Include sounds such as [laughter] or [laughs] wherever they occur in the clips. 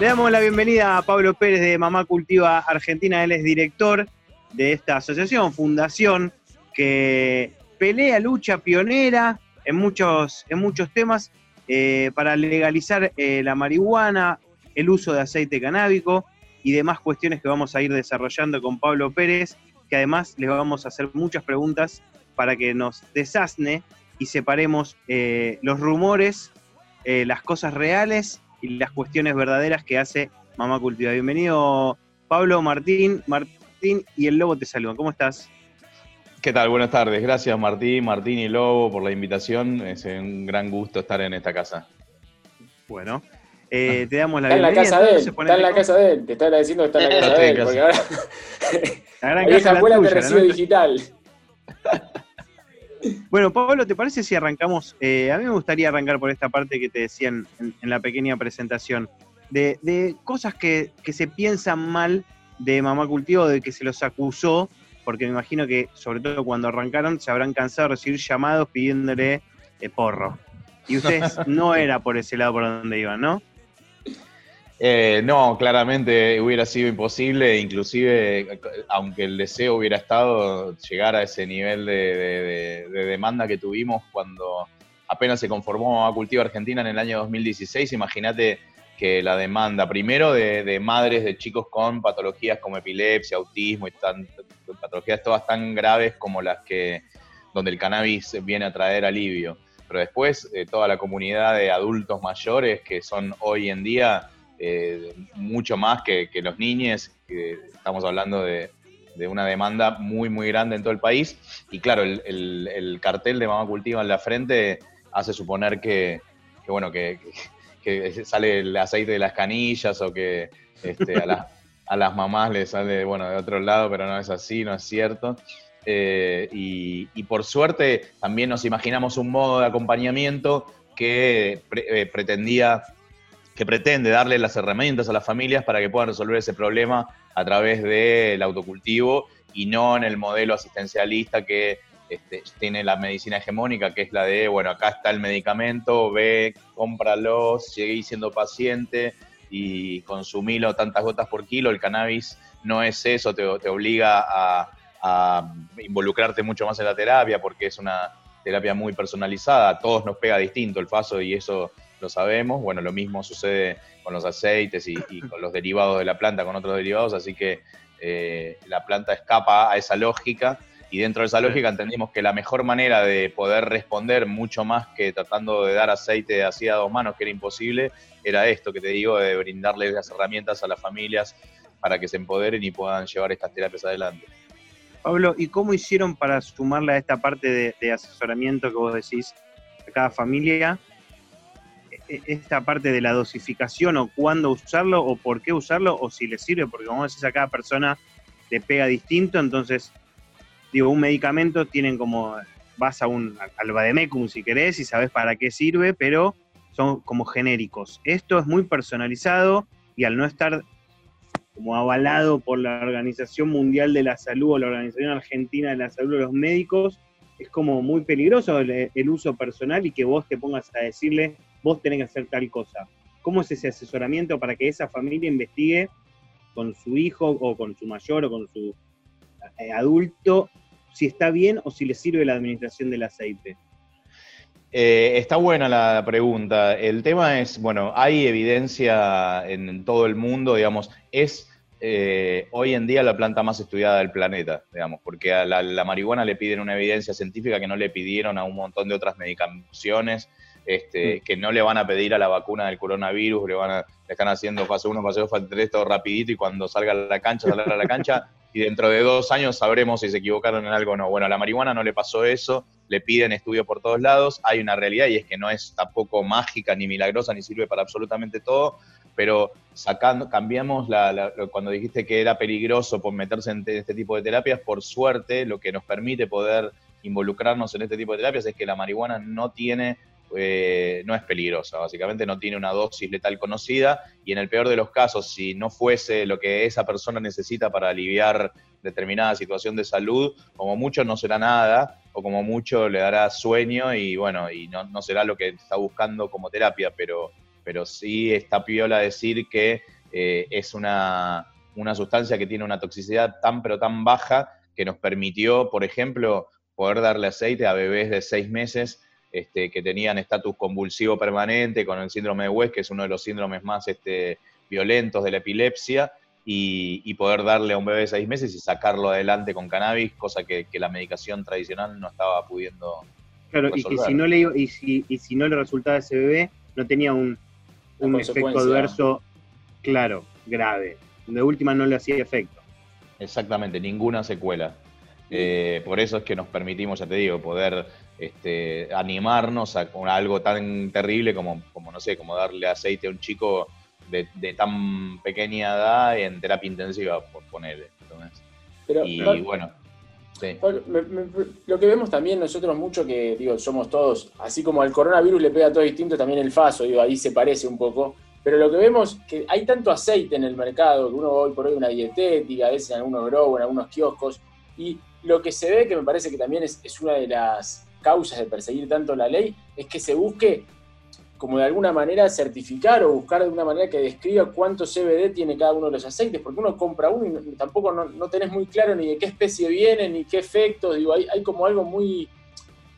Le damos la bienvenida a Pablo Pérez de Mamá Cultiva Argentina. Él es director de esta asociación, fundación, que pelea, lucha pionera en muchos, en muchos temas eh, para legalizar eh, la marihuana, el uso de aceite canábico y demás cuestiones que vamos a ir desarrollando con Pablo Pérez, que además les vamos a hacer muchas preguntas para que nos desasne y separemos eh, los rumores, las cosas reales y las cuestiones verdaderas que hace Mamá Cultiva. Bienvenido, Pablo, Martín, Martín y el Lobo te saludan. ¿Cómo estás? ¿Qué tal? Buenas tardes. Gracias Martín, Martín y Lobo por la invitación. Es un gran gusto estar en esta casa. Bueno, eh, te damos la está bienvenida. Está en la casa de él, está en la casa de él. Te está diciendo que está en la casa de él. Porque ahora... la gran [laughs] casa abuela te recibe digital. [laughs] Bueno, Pablo, ¿te parece si arrancamos? Eh, a mí me gustaría arrancar por esta parte que te decían en, la pequeña presentación, de, cosas que, se piensan mal de Mamá Cultivo, de que se los acusó, porque me imagino que, sobre todo cuando arrancaron, se habrán cansado de recibir llamados pidiéndole eh, porro. Y ustedes [laughs] no era por ese lado por donde iban, ¿no? Eh, no, claramente hubiera sido imposible, inclusive aunque el deseo hubiera estado llegar a ese nivel de, demanda que tuvimos cuando apenas se conformó a Cultivo Argentina en el año 2016, imagínate que la demanda primero de, madres de chicos con patologías como epilepsia, autismo y patologías todas tan graves como las que donde el cannabis viene a traer alivio, pero después eh, toda la comunidad de adultos mayores que son hoy en día eh, mucho más que, los niños, estamos hablando de, una demanda muy, muy grande en todo el país. Y claro, el, cartel de Mamá Cultiva en la frente hace suponer que, bueno, que, sale el aceite de las canillas o que este, a, las mamás les sale, bueno, de otro lado, pero no es así, no es cierto. Eh, y, por suerte también nos imaginamos un modo de acompañamiento que eh, pretendía que pretende darle las herramientas a las familias para que puedan resolver ese problema a través del autocultivo y no en el modelo asistencialista que este, tiene la medicina hegemónica, que es la de, bueno, acá está el medicamento, ve, cómpralo, seguí siendo paciente y consumilo tantas gotas por kilo. El cannabis no es eso, te, obliga a, involucrarte mucho más en la terapia porque es una terapia muy personalizada, a todos nos pega distinto el paso y eso lo sabemos. Bueno, lo mismo sucede con los aceites y, con los derivados de la planta, con otros derivados, así que eh, la planta escapa a esa lógica y dentro de esa lógica entendimos que la mejor manera de poder responder mucho más que tratando de dar aceite así a dos manos, que era imposible, era esto que te digo, de brindarles las herramientas a las familias para que se empoderen y puedan llevar estas terapias adelante. Pablo, ¿y cómo hicieron para sumarle a esta parte de, de asesoramiento que vos decís a cada familia? E, esta parte de la dosificación o cuándo usarlo o por qué usarlo o si le sirve, porque como decís a cada persona le pega distinto, entonces, digo, un medicamento tienen como, vas a un, al Bademecum si querés y sabes para qué sirve, pero son como genéricos. Esto es muy personalizado y al no estar como avalado por la Organización Mundial de la Salud o la Organización Argentina de la Salud de los Médicos, es como muy peligroso el uso personal y que vos te pongas a decirle vos tenés que hacer tal cosa. ¿Cómo es ese asesoramiento para que esa familia investigue con su hijo o con su mayor o con su eh, adulto si está bien o si le sirve la administración del aceite? Eh, está buena la pregunta. El tema es, bueno, hay evidencia en todo el mundo, digamos, es eh, hoy en día la planta más estudiada del planeta, digamos, porque a la, la, marihuana le piden una evidencia científica que no le pidieron a un montón de otras medicaciones este, que no le van a pedir a la vacuna del coronavirus, le van a, le están haciendo fase 1, fase 2, fase 3, todo rapidito y cuando salga a la cancha, salga a la cancha [laughs] y dentro de dos años sabremos si se equivocaron en algo o no. Bueno, a la marihuana no le pasó eso, le piden estudio por todos lados, hay una realidad y es que no es tampoco mágica ni milagrosa ni sirve para absolutamente todo, pero sacando, cambiamos la, cuando dijiste que era peligroso por meterse en este tipo de terapias, por suerte lo que nos permite poder involucrarnos en este tipo de terapias es que la marihuana no tiene eh, no es peligrosa, básicamente no tiene una dosis letal conocida y en el peor de los casos, si no fuese lo que esa persona necesita para aliviar determinada situación de salud, como mucho no será nada o como mucho le dará sueño y bueno, y no, será lo que está buscando como terapia, pero, pero sí está piola decir que eh, es una, sustancia que tiene una toxicidad tan pero tan baja que nos permitió, por ejemplo, poder darle aceite a bebés de seis meses este, que tenían estatus convulsivo permanente con el síndrome de West, que es uno de los síndromes más este, violentos de la epilepsia, y, poder darle a un bebé de seis meses y sacarlo adelante con cannabis, cosa que, la medicación tradicional no estaba pudiendo. Claro, y que si no le y si, y si no le resultaba a ese bebé, no tenía un, un efecto adverso claro, grave. De última no le hacía efecto. Exactamente, ninguna secuela. Eh, por eso es que nos permitimos, ya te digo, poder este, animarnos a, algo tan terrible como, como, no sé, como darle aceite a un chico de, tan pequeña edad en terapia intensiva, por ponerle. y bueno, lo que vemos también nosotros mucho que, digo, somos todos, así como al coronavirus le pega todo distinto, también el faso, digo, ahí se parece un poco. Pero lo que vemos que hay tanto aceite en el mercado, que uno hoy por hoy una dietética, a veces en algunos grow, en algunos kioscos, y lo que se ve, que me parece que también es, es una de las causas de perseguir tanto la ley, es que se busque como de alguna manera certificar o buscar de una manera que describa cuánto CBD tiene cada uno de los aceites, porque uno compra uno y tampoco no, tenés muy claro ni de qué especie viene, ni qué efectos, digo, hay, hay como algo muy,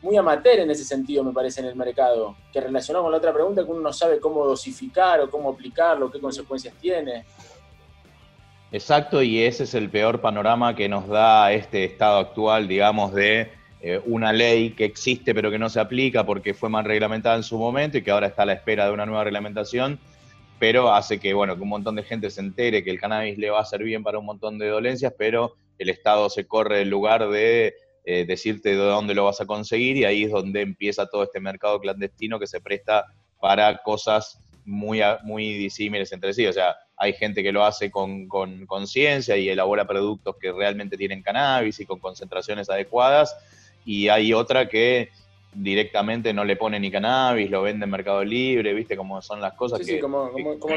muy amateur en ese sentido, me parece, en el mercado, que relacionado con la otra pregunta, que uno no sabe cómo dosificar o cómo aplicarlo, qué consecuencias tiene. Exacto, y ese es el peor panorama que nos da este estado actual, digamos, de eh, una ley que existe pero que no se aplica porque fue mal reglamentada en su momento y que ahora está a la espera de una nueva reglamentación, pero hace que, bueno, que un montón de gente se entere que el cannabis le va a hacer bien para un montón de dolencias, pero el Estado se corre el lugar de eh, decirte de dónde lo vas a conseguir y ahí es donde empieza todo este mercado clandestino que se presta para cosas muy, muy disímiles entre sí. O sea, hay gente que lo hace con conciencia y elabora productos que realmente tienen cannabis y con concentraciones adecuadas y hay otra que directamente no le pone ni cannabis, lo vende en Mercado Libre, viste cómo son las cosas. Sí, sí, como,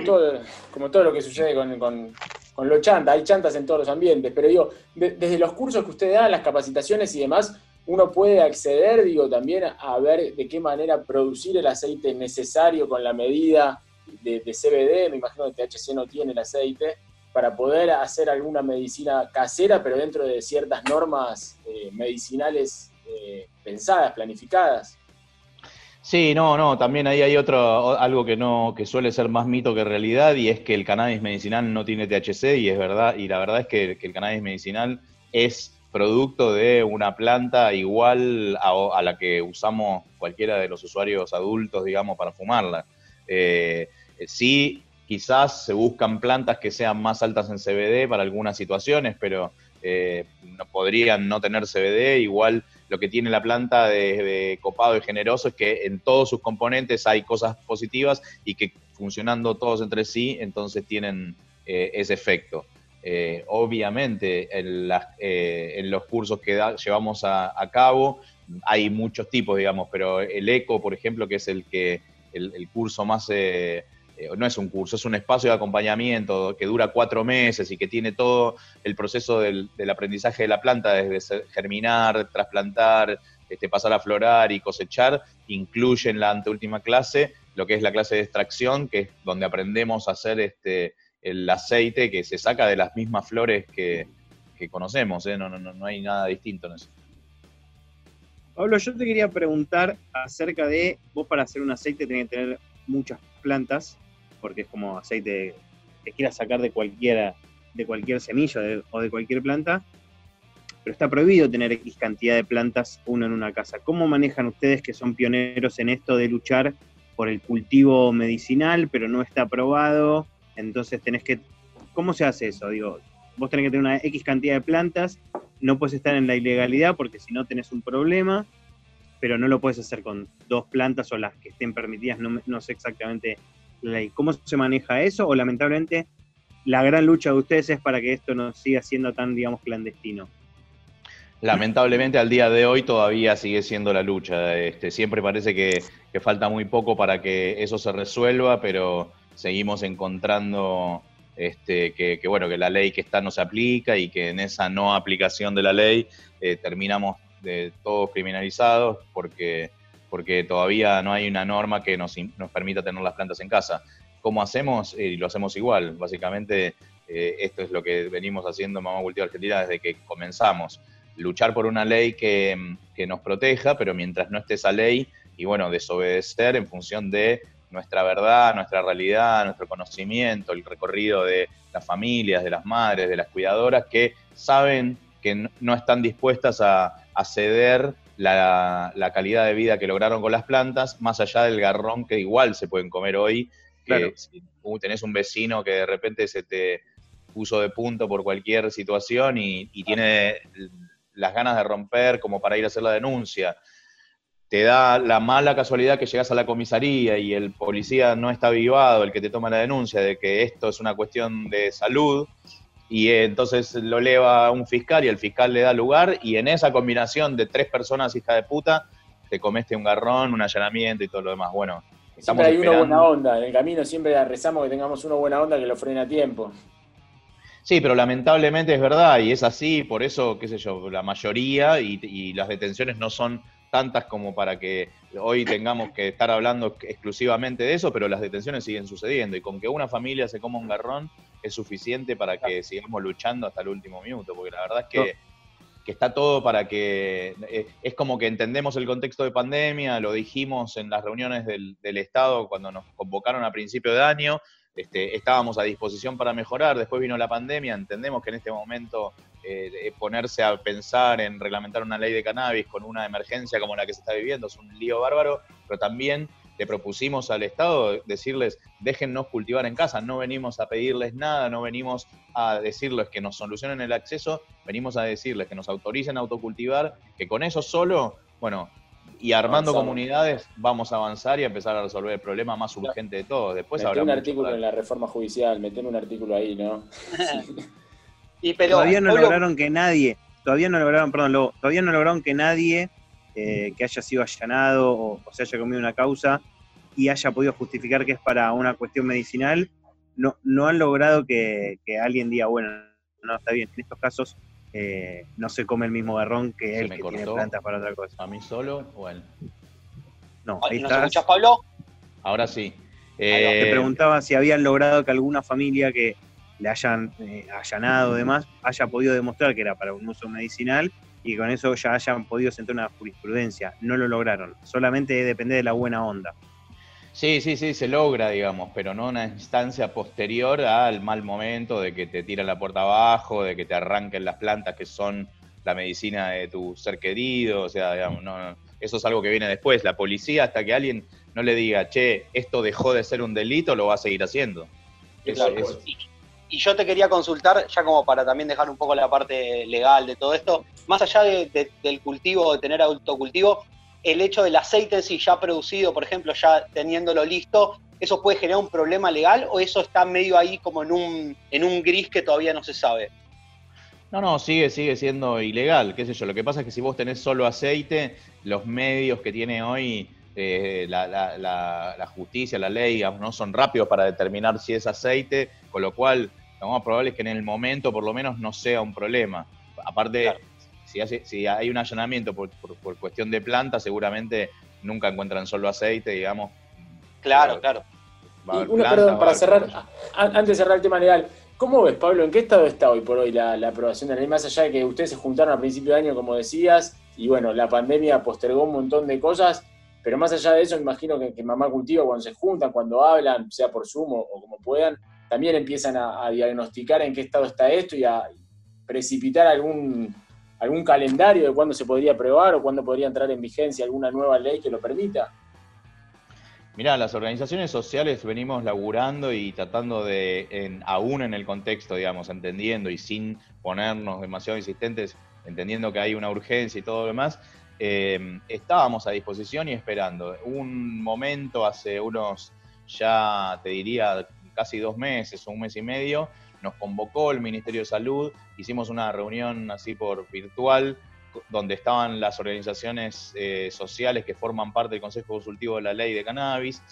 todo, como todo lo que sucede con, con, los chantas, hay chantas en todos los ambientes, pero digo, desde los cursos que usted da, las capacitaciones y demás, uno puede acceder, digo, también a ver de qué manera producir el aceite necesario con la medida de, CBD, me imagino que THC no tiene el aceite, para poder hacer alguna medicina casera, pero dentro de ciertas normas eh, medicinales eh, pensadas, planificadas. Sí, no, no, también ahí hay otro, algo que no, que suele ser más mito que realidad, y es que el cannabis medicinal no tiene THC, y es verdad, y la verdad es que, el cannabis medicinal es producto de una planta igual a, la que usamos cualquiera de los usuarios adultos, digamos, para fumarla. Eh, sí, quizás se buscan plantas que sean más altas en CBD para algunas situaciones, pero eh, podrían no tener CBD, igual lo que tiene la planta de, copado y generoso es que en todos sus componentes hay cosas positivas y que funcionando todos entre sí, entonces tienen eh, ese efecto. Eh, obviamente, en, en, los cursos que llevamos a, cabo hay muchos tipos, digamos, pero el ECO, por ejemplo, que es el que el, curso más eh, no es un curso, es un espacio de acompañamiento que dura cuatro meses y que tiene todo el proceso del, aprendizaje de la planta, desde germinar, trasplantar, este, pasar a florar y cosechar, incluye en la anteúltima clase lo que es la clase de extracción, que es donde aprendemos a hacer este, el aceite que se saca de las mismas flores que, conocemos, ¿eh? no, no, no hay nada distinto en eso. Pablo, yo te quería preguntar acerca de, vos para hacer un aceite tenés que tener muchas plantas, porque es como aceite que quieras sacar de cualquiera, de cualquier semilla o de cualquier planta, pero está prohibido tener X cantidad de plantas uno en una casa. ¿Cómo manejan ustedes que son pioneros en esto de luchar por el cultivo medicinal, pero no está aprobado? Entonces tenés que, ¿cómo se hace eso? Digo, vos tenés que tener una X cantidad de plantas, no puedes estar en la ilegalidad porque si no tenés un problema, pero no lo puedes hacer con dos plantas o las que estén permitidas, no, no sé exactamente ¿Cómo se maneja eso? O lamentablemente la gran lucha de ustedes es para que esto no siga siendo tan, digamos, clandestino. Lamentablemente al día de hoy todavía sigue siendo la lucha. Este, siempre parece que, falta muy poco para que eso se resuelva, pero seguimos encontrando este, que, bueno, que la ley que está no se aplica y que en esa no aplicación de la ley eh, terminamos de todos criminalizados porque porque todavía no hay una norma que nos, nos permita tener las plantas en casa. ¿Cómo hacemos? Y lo hacemos igual. Básicamente, eh, esto es lo que venimos haciendo en Mamá Cultiva Argentina desde que comenzamos. Luchar por una ley que nos proteja, pero mientras no esté esa ley, y bueno, desobedecer en función de nuestra verdad, nuestra realidad, nuestro conocimiento, el recorrido de las familias, de las madres, de las cuidadoras, que saben que no están dispuestas a, ceder la, calidad de vida que lograron con las plantas, más allá del garrón que igual se pueden comer hoy. Que si tenés un vecino que de repente se te puso de punto por cualquier situación y, y tiene las ganas de romper como para ir a hacer la denuncia te da la mala casualidad que llegas a la comisaría y el policía no está avivado, el que te toma la denuncia de que esto es una cuestión de salud, y entonces lo eleva un fiscal y el fiscal le da lugar, y en esa combinación de tres personas hija de puta, te comeste un garrón, un allanamiento y todo lo demás. Bueno, siempre hay una buena onda, en el camino siempre rezamos que tengamos una buena onda que lo frene a tiempo. Sí, pero lamentablemente es verdad y es así, por eso, qué sé yo, la mayoría y las detenciones no son tantas como para que hoy tengamos que estar hablando exclusivamente de eso, pero las detenciones siguen sucediendo y con que una familia se coma un garrón es suficiente para que sigamos luchando hasta el último minuto, porque la verdad es que, está todo para que, eh, es como que entendemos el contexto de pandemia, lo dijimos en las reuniones del, del Estado cuando nos convocaron a principio de año, este, estábamos a disposición para mejorar, después vino la pandemia, entendemos que en este momento eh, ponerse a pensar en reglamentar una ley de cannabis con una emergencia como la que se está viviendo es un lío bárbaro, pero también le propusimos al Estado decirles, déjennos cultivar en casa, no venimos a pedirles nada, no venimos a decirles que nos solucionen el acceso, venimos a decirles que nos autoricen a autocultivar, que con eso solo, bueno, y armando comunidades vamos a avanzar y a empezar a resolver el problema más urgente de todos. Después un artículo en la reforma judicial, meteme un artículo ahí, ¿no? [laughs] y todavía no lograron que nadie, todavía no lograron, perdón, todavía no lograron que nadie eh, que haya sido allanado o, se haya comido una causa y haya podido justificar que es para una cuestión medicinal, no, no han logrado que, que alguien diga, bueno, no, está bien, en estos casos eh, no se come el mismo garrón que él que tiene plantas para otra cosa. ¿A mí solo o él? No, ahí ¿Nos escuchas, Pablo? Ahora sí. Te eh, preguntaba si habían logrado que alguna familia que le hayan eh, allanado y demás haya podido demostrar que era para un uso medicinal y con eso ya hayan podido sentar una jurisprudencia. No lo lograron. Solamente depende de la buena onda. Sí, sí, sí, se logra, digamos, pero no una instancia posterior al mal momento de que te tiran la puerta abajo, de que te arranquen las plantas que son la medicina de tu ser querido, o sea, digamos, no, eso es algo que viene después. La policía, hasta que alguien no le diga, che, esto dejó de ser un delito, lo va a seguir haciendo. Y, yo te quería consultar, ya como para también dejar un poco la parte legal de todo esto, más allá del cultivo, de tener autocultivo, el hecho del aceite en sí ya producido, por ejemplo, ya teniéndolo listo, ¿eso puede generar un problema legal o eso está medio ahí como en un, en un gris que todavía no se sabe? No, no, sigue, sigue siendo ilegal, qué sé yo. Lo que pasa es que si vos tenés solo aceite, los medios que tiene hoy eh, la, justicia, la ley, no son rápidos para determinar si es aceite, con lo cual lo más probable es que en el momento por lo menos no sea un problema. Aparte, si, hay un allanamiento por, cuestión de planta, seguramente nunca encuentran solo aceite, digamos. Claro, claro. perdón, para cerrar, antes de cerrar el tema legal, ¿cómo ves, Pablo, en qué estado está hoy por hoy la, aprobación de la ley? Más allá de que ustedes se juntaron a principio de año, como decías, y bueno, la pandemia postergó un montón de cosas, pero más allá de eso, imagino que, Mamá Cultiva, cuando se juntan, cuando hablan, sea por Zoom o, como puedan, también empiezan a, diagnosticar en qué estado está esto y a precipitar algún algún calendario de cuándo se podría aprobar o cuándo podría entrar en vigencia alguna nueva ley que lo permita? Mirá, las organizaciones sociales venimos laburando y tratando de, aún en el contexto, digamos, entendiendo y sin ponernos demasiado insistentes, entendiendo que hay una urgencia y todo lo demás, eh, estábamos a disposición y esperando. Un momento hace unos, ya te diría, casi dos meses o un mes y medio, nos convocó el Ministerio de Salud, hicimos una reunión así por virtual, donde estaban las organizaciones eh, sociales que forman parte del Consejo Consultivo de la Ley de Cannabis.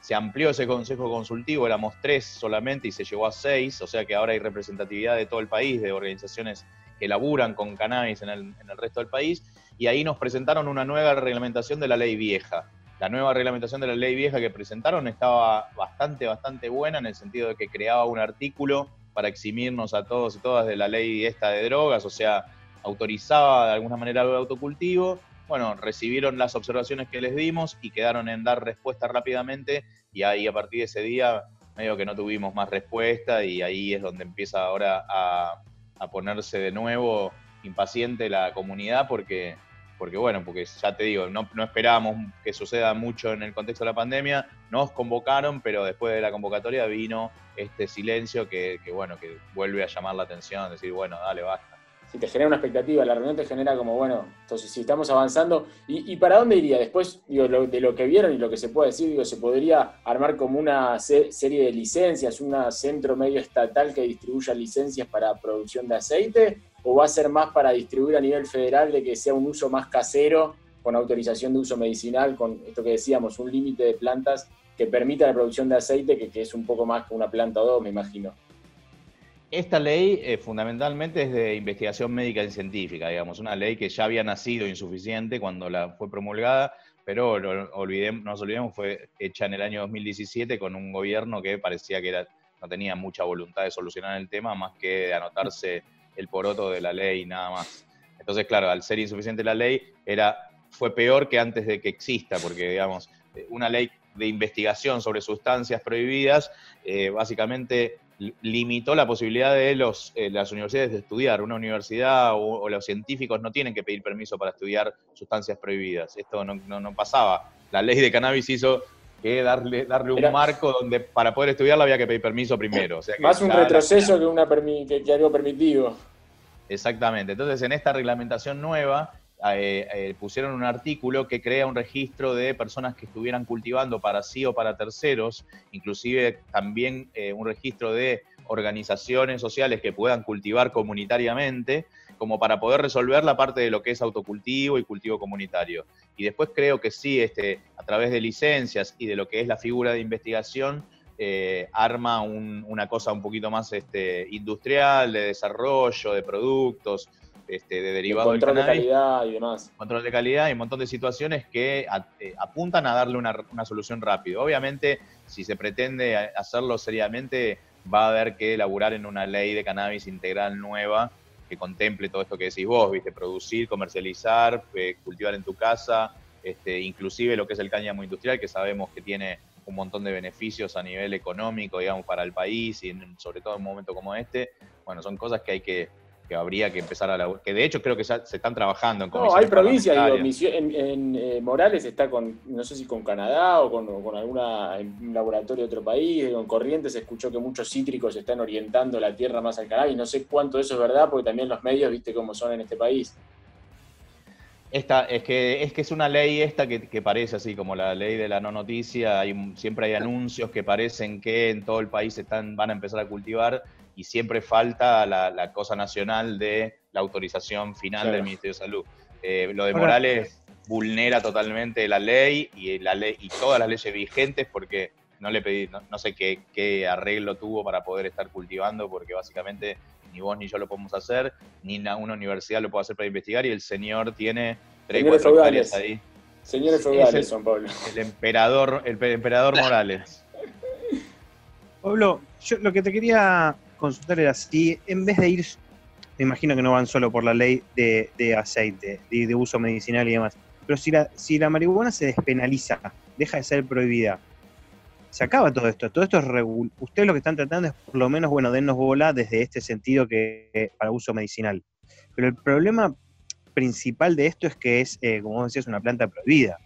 Se amplió ese Consejo Consultivo, éramos tres solamente y se llegó a seis, o sea que ahora hay representatividad de todo el país, de organizaciones que laburan con cannabis en el, en el resto del país, y ahí nos presentaron una nueva reglamentación de la ley vieja. La nueva reglamentación de la ley vieja que presentaron estaba bastante, bastante buena en el sentido de que creaba un artículo para eximirnos a todos y todas de la ley esta de drogas, o sea, autorizaba de alguna manera el autocultivo. Bueno, recibieron las observaciones que les dimos y quedaron en dar respuesta rápidamente y ahí a partir de ese día medio que no tuvimos más respuesta y ahí es donde empieza ahora a, ponerse de nuevo impaciente la comunidad porque, porque bueno, porque ya te digo, no, no esperábamos que suceda mucho en el contexto de la pandemia, nos convocaron, pero después de la convocatoria vino este silencio que, bueno, que vuelve a llamar la atención, decir, bueno, dale, basta. Si te genera una expectativa, la reunión te genera como, bueno, entonces si estamos avanzando, ¿y, para dónde iría? Después, digo, de lo que vieron y lo que se puede decir, digo, se podría armar como una serie de licencias, un centro medio estatal que distribuya licencias para producción de aceite, o va a ser más para distribuir a nivel federal de que sea un uso más casero, con autorización de uso medicinal, con esto que decíamos, un límite de plantas que permita la producción de aceite, que, es un poco más que una planta o dos, me imagino. Esta ley eh, fundamentalmente es de investigación médica y científica, digamos, una ley que ya había nacido insuficiente cuando la fue promulgada, pero no nos olvidemos, fue hecha en el año 2017 con un gobierno que parecía que no tenía mucha voluntad de solucionar el tema, más que de anotarse el poroto de la ley nada más. Entonces, claro, al ser insuficiente la ley, era, fue peor que antes de que exista, porque, digamos, una ley de investigación sobre sustancias prohibidas, eh, básicamente limitó la posibilidad de los, eh, las universidades de estudiar. Una universidad o, los científicos no tienen que pedir permiso para estudiar sustancias prohibidas. Esto no, pasaba. La ley de cannabis hizo que darle, darle un marco donde para poder estudiarla había que pedir permiso primero. Más un retroceso que, una que algo permitido. Exactamente. Entonces, en esta reglamentación nueva, eh, eh, pusieron un artículo que crea un registro de personas que estuvieran cultivando para sí o para terceros, inclusive también eh, un registro de organizaciones sociales que puedan cultivar comunitariamente, como para poder resolver la parte de lo que es autocultivo y cultivo comunitario. Y después creo que sí, este, a través de licencias y de lo que es la figura de investigación, arma una cosa un poquito más este, industrial, de desarrollo, de productos, este, de derivado de control de calidad y demás. Control de calidad y un montón de situaciones que eh, apuntan a darle una, solución rápido. Obviamente, si se pretende hacerlo seriamente, va a haber que elaborar en una ley de cannabis integral nueva que contemple todo esto que decís vos, ¿viste? Producir, comercializar, eh, cultivar en tu casa, este, inclusive lo que es el cáñamo industrial, que sabemos que tiene un montón de beneficios a nivel económico, digamos, para el país y sobre todo en un momento como este. Bueno, son cosas que hay que que habría que empezar a la, que de hecho creo que se están trabajando en No, hay provincias, digo, en, eh, Morales está con, no sé si con Canadá o con, con alguna un laboratorio de otro país, en Corrientes se escuchó que muchos cítricos están orientando la tierra más al canal y no sé cuánto eso es verdad, porque también los medios, viste cómo son en este país. Esta, es, que, es que es una ley esta que, que, parece así como la ley de la no noticia, hay, siempre hay anuncios que parecen que en todo el país están, van a empezar a cultivar y siempre falta la, cosa nacional de la autorización final del Ministerio de Salud. Eh, lo de Morales vulnera totalmente la ley y, la ley y todas las leyes vigentes porque no le pedí, no, sé qué, arreglo tuvo para poder estar cultivando, porque básicamente ni vos ni yo lo podemos hacer, ni una, universidad lo puede hacer para investigar, y el señor tiene tres, cuatro hectáreas ahí. Señores feudales, son Pablo. El emperador, el emperador Morales. Pablo, yo lo que te quería consultar era si en vez de ir, me imagino que no van solo por la ley de, aceite, de, uso medicinal y demás, pero si la, si la marihuana se despenaliza, deja de ser prohibida, se acaba todo esto. Todo esto es Ustedes lo que están tratando es por lo menos, bueno, dennos bola desde este sentido que para uso medicinal. Pero el problema principal de esto es que es, eh, como decías, una planta prohibida.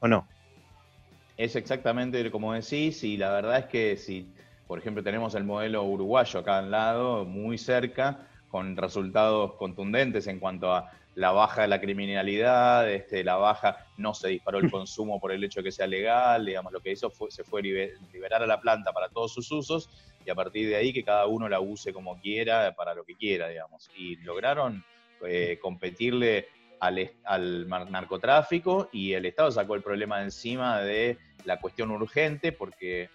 ¿O no? Es exactamente como decís, y la verdad es que si por ejemplo, tenemos el modelo uruguayo acá al lado, muy cerca, con resultados contundentes en cuanto a la baja de la criminalidad, este, la baja, no se disparó el [laughs] consumo por el hecho de que sea legal, digamos, lo que hizo fue, se fue liberar a la planta para todos sus usos y a partir de ahí que cada uno la use como quiera, para lo que quiera, digamos. Y lograron eh, competirle al, al, narcotráfico y el Estado sacó el problema de encima de la cuestión urgente porque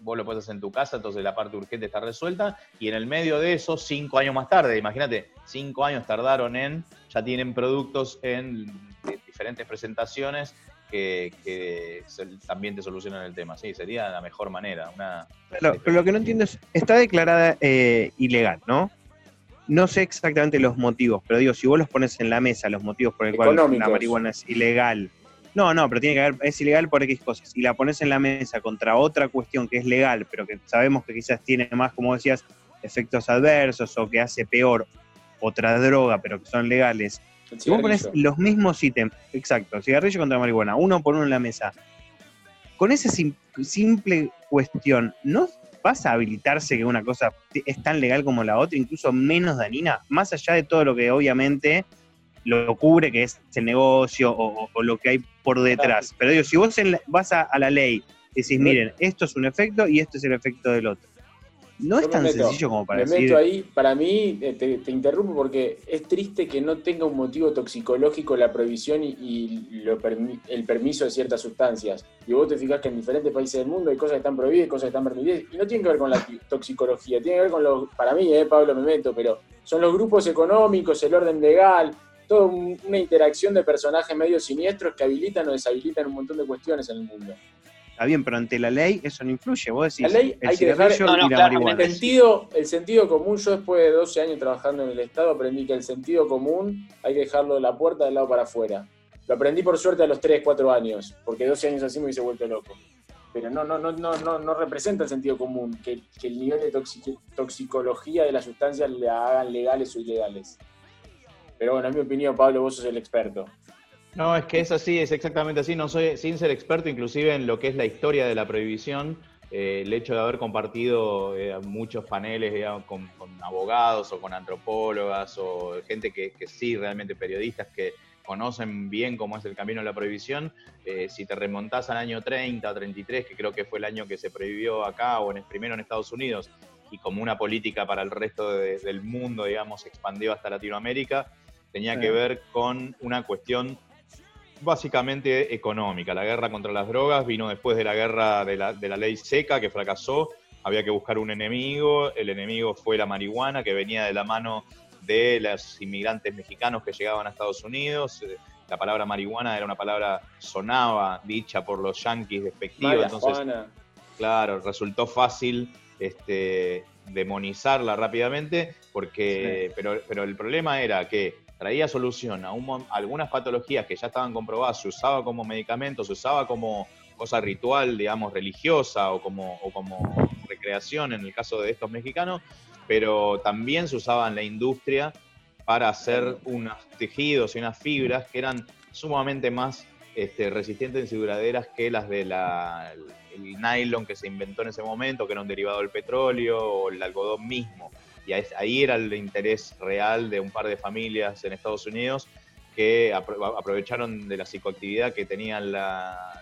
vos lo puedes hacer en tu casa, entonces la parte urgente está resuelta, y en el medio de eso, cinco años más tarde, imagínate, cinco años tardaron en, ya tienen productos en diferentes presentaciones que, también te solucionan el tema. Sí, sería la mejor manera. Una, pero, lo que no entiendo es, está declarada eh, ilegal, ¿no? No sé exactamente los motivos, pero digo, si vos los pones en la mesa, los motivos por el cual la marihuana es ilegal, no, no, pero tiene que haber, es ilegal por X cosas. Y la pones en la mesa contra otra cuestión que es legal, pero que sabemos que quizás tiene más, como decías, efectos adversos o que hace peor otra droga, pero que son legales. Si vos pones los mismos ítems, exacto, cigarrillo contra marihuana, uno por uno en la mesa, con esa simple cuestión, ¿no vas a habilitarse que una cosa es tan legal como la otra, incluso menos dañina? Más allá de todo lo que obviamente lo cubre, que es el negocio o, lo que hay por detrás. Pero digo, si vos vas a, la ley y decís, miren, esto es un efecto y esto es el efecto del otro. No es tan sencillo como para me meto ahí, para mí, eh, te, interrumpo porque es triste que no tenga un motivo toxicológico la prohibición y, el permiso de ciertas sustancias. Y vos te fijas que en diferentes países del mundo hay cosas que están prohibidas y cosas que están permitidas. Y no tiene que ver con la toxicología, tiene que ver con los, para mí, eh, Pablo, me meto, pero son los grupos económicos, el orden legal, toda una interacción de personajes medio siniestros que habilitan o deshabilitan un montón de cuestiones en el mundo. Está bien, pero ante la ley eso no influye. Vos decís, la ley hay que dejar, El sentido, el sentido común, yo después de 12 años trabajando en el Estado aprendí que el sentido común hay que dejarlo de la puerta del lado para afuera. Lo aprendí por suerte a los 3, 4 años, porque 12 años así me hubiese vuelto loco. Pero no, no, no, no, no, no representa el sentido común que, el nivel de toxicología de las sustancias le hagan legales o ilegales. Pero bueno, en mi opinión, Pablo, vos sos el experto. No, es que es así, es exactamente así. No soy, sin ser experto, inclusive en lo que es la historia de la prohibición, eh, el hecho de haber compartido eh, muchos paneles con, abogados o con antropólogas o gente que, sí, realmente periodistas que conocen bien cómo es el camino de la prohibición, eh, si te remontás al año 30 o 33, que creo que fue el año que se prohibió acá o en, primero en Estados Unidos, y como una política para el resto del mundo, digamos, expandió hasta Latinoamérica, tenía que ver con una cuestión básicamente económica. La guerra contra las drogas vino después de la guerra de la, de la ley seca que fracasó. Había que buscar un enemigo. El enemigo fue la marihuana que venía de la mano de los inmigrantes mexicanos que llegaban a Estados Unidos. Eh, la palabra marihuana era una palabra sonaba, dicha por los yanquis despectiva. Entonces, claro, resultó fácil este, demonizarla rápidamente, porque, pero, pero el problema era que traía solución a, algunas patologías que ya estaban comprobadas, se usaba como medicamento, se usaba como cosa ritual, digamos, religiosa o como, recreación en el caso de estos mexicanos, pero también se usaba en la industria para hacer unos tejidos y unas fibras que eran sumamente más este, resistentes y duraderas que las del nylon que se inventó en ese momento, que era un derivado del petróleo o el algodón mismo. Y ahí era el interés real de un par de familias en Estados Unidos que aprovecharon de la psicoactividad que tenía la,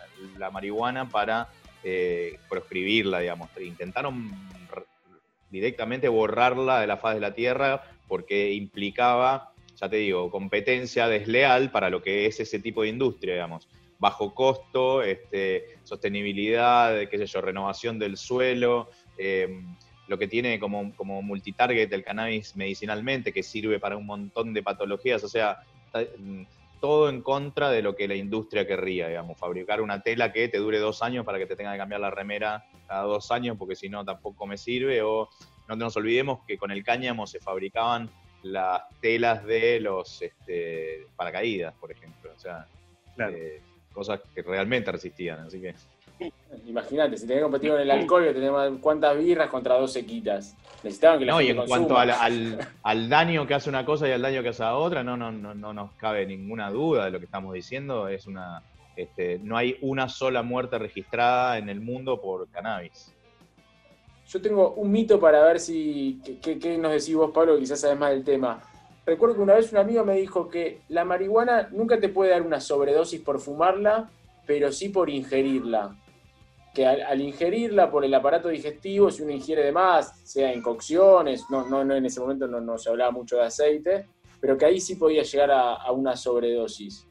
marihuana para eh, proscribirla, digamos. Intentaron directamente borrarla de la faz de la tierra porque implicaba, ya te digo, competencia desleal para lo que es ese tipo de industria, digamos. Bajo costo, este, sostenibilidad, qué sé yo, renovación del suelo, eh, lo que tiene como, como multitarget el cannabis medicinalmente, que sirve para un montón de patologías, o sea, mm, todo en contra de lo que la industria querría, digamos, fabricar una tela que te dure dos años para que te tenga que cambiar la remera cada dos años, porque si no tampoco me sirve, o no nos olvidemos que con el cáñamo se fabricaban las telas de los este, paracaídas, por ejemplo, o sea, eh, cosas que realmente resistían, así que... Imagínate, si tenés competido en el alcohol, tenemos cuántas birras contra dos sequitas. Necesitaban que la No, y en cuanto al, daño que hace una cosa y al daño que hace a otra, no, no, no, no nos cabe ninguna duda de lo que estamos diciendo. Es una, este, no hay una sola muerte registrada en el mundo por cannabis. Yo tengo un mito para ver si. ¿Qué, nos decís vos, Pablo? Quizás sabes más del tema. Recuerdo que una vez un amigo me dijo que la marihuana nunca te puede dar una sobredosis por fumarla, pero sí por ingerirla que al, ingerirla por el aparato digestivo, si uno ingiere de más, sea en cocciones, no, no, en ese momento no, se hablaba mucho de aceite, pero que ahí sí podía llegar a, una sobredosis.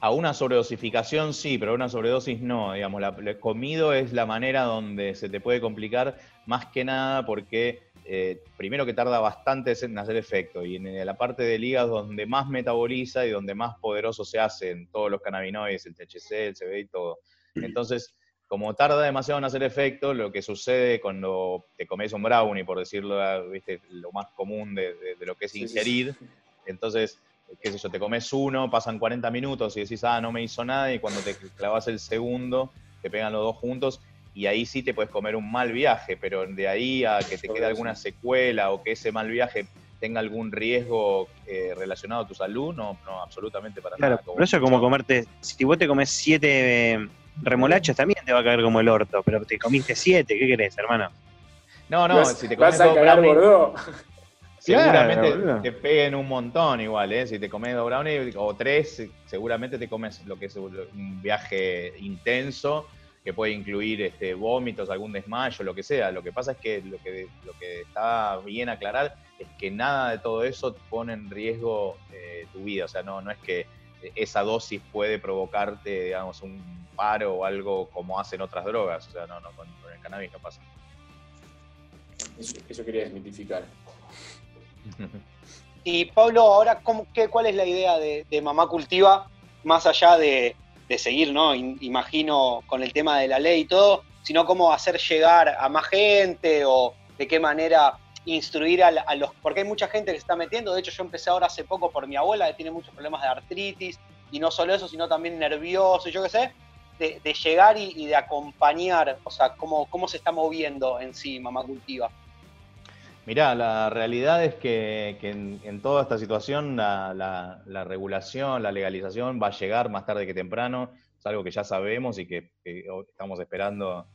A una sobredosificación sí, pero a una sobredosis no. Digamos, la, el comido es la manera donde se te puede complicar más que nada porque eh, primero que tarda bastante en hacer efecto y en la parte del hígado donde más metaboliza y donde más poderoso se hacen todos los cannabinoides, el THC, el CBD y todo. Entonces, como tarda demasiado en hacer efecto, lo que sucede cuando te comes un brownie, por decirlo, ¿viste? lo más común de, lo que es ingerir, entonces qué sé yo, te comes uno, pasan 40 minutos y decís, ah, no me hizo nada, y cuando te clavas el segundo, te pegan los dos juntos, y ahí sí te puedes comer un mal viaje, pero de ahí a que te quede alguna secuela o que ese mal viaje tenga algún riesgo eh, relacionado a tu salud, no, no, absolutamente para nada. Claro, pero eso es como comerte, si vos te comes siete eh, remolachas también te va a caer como el orto, pero te comiste siete, ¿qué querés, hermano? No, no, si te comes vas a cagar Seguramente te peguen un montón igual, ¿eh? Si te comes dos brownies o tres, seguramente te comes lo que es un viaje intenso que puede incluir este, vómitos, algún desmayo, lo que sea. Lo que pasa es que lo que, lo que está bien aclarar es que nada de todo eso pone en riesgo eh, tu vida. O sea, no, no es que esa dosis puede provocarte, digamos, un paro o algo como hacen otras drogas. O sea, no, no con, el cannabis no pasa. Eso, quería desmitificar. Y Pablo, ahora, qué, ¿cuál es la idea de, Mamá Cultiva, más allá de, seguir, ¿no? imagino, con el tema de la ley y todo, sino cómo hacer llegar a más gente o de qué manera instruir a, los... Porque hay mucha gente que se está metiendo, de hecho yo empecé ahora hace poco por mi abuela, que tiene muchos problemas de artritis, y no solo eso, sino también nervioso, y yo qué sé, de, llegar y, de acompañar, o sea, cómo, cómo se está moviendo en sí Mamá Cultiva. Mirá, la realidad es que, en, toda esta situación la, regulación, la legalización va a llegar más tarde que temprano, es algo que ya sabemos y que, estamos esperando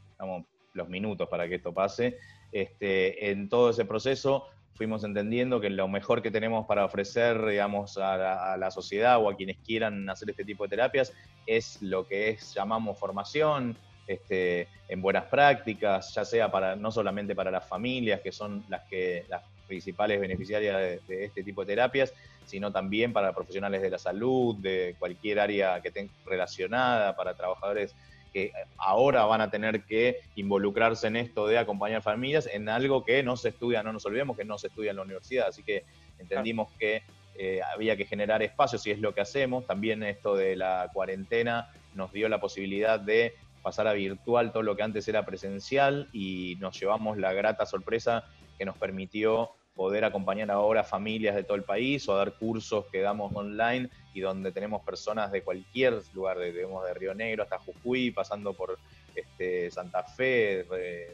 los minutos para que esto pase. Este, en todo ese proceso fuimos entendiendo que lo mejor que tenemos para ofrecer, digamos, a la, sociedad o a quienes quieran hacer este tipo de terapias es lo que es, llamamos formación, este, en buenas prácticas, ya sea para no solamente para las familias, que son las que las principales beneficiarias de, este tipo de terapias, sino también para profesionales de la salud, de cualquier área que estén relacionada, para trabajadores que ahora van a tener que involucrarse en esto de acompañar familias en algo que no se estudia, no nos olvidemos que no se estudia en la universidad, así que entendimos que eh, había que generar espacios y es lo que hacemos. También esto de la cuarentena nos dio la posibilidad de pasar a virtual todo lo que antes era presencial y nos llevamos la grata sorpresa que nos permitió poder acompañar ahora familias de todo el país o dar cursos que damos online y donde tenemos personas de cualquier lugar, de, de Río Negro hasta Jujuy, pasando por este, Santa Fe,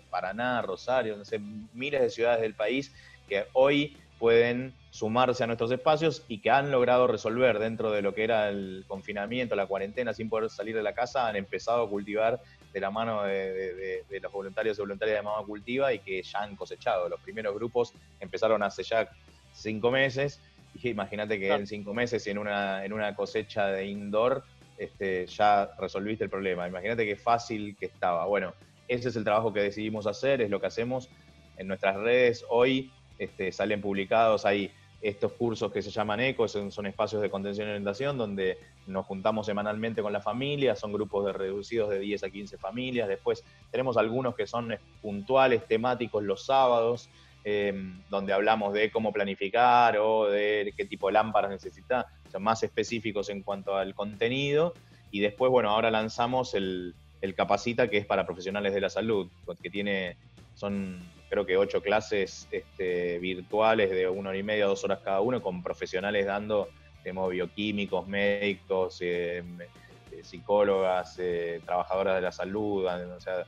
Paraná, Rosario, no miles de ciudades del país que hoy pueden sumarse a nuestros espacios y que han logrado resolver dentro de lo que era el confinamiento, la cuarentena, sin poder salir de la casa, han empezado a cultivar de la mano de, los voluntarios y voluntarias de Mamá Cultiva y que ya han cosechado. Los primeros grupos empezaron hace ya cinco meses. Y imagínate que en cinco meses en una, en una cosecha de indoor este, ya resolviste el problema. Imagínate qué fácil que estaba. Bueno, ese es el trabajo que decidimos hacer, es lo que hacemos en nuestras redes. Hoy este, salen publicados ahí estos cursos que se llaman ECO, son, espacios de contención y orientación donde nos juntamos semanalmente con la familia, son grupos de reducidos de 10 a 15 familias, después tenemos algunos que son puntuales, temáticos los sábados, em, donde hablamos de cómo planificar o de qué tipo de lámparas necesita, son más específicos en cuanto al contenido, y después, bueno, ahora lanzamos el, el Capacita, que es para profesionales de la salud, que tiene, son creo que ocho clases este, virtuales de una hora y media, dos horas cada uno, con profesionales dando, como bioquímicos, médicos, eh, eh, psicólogas, eh, trabajadoras de la salud, o sea,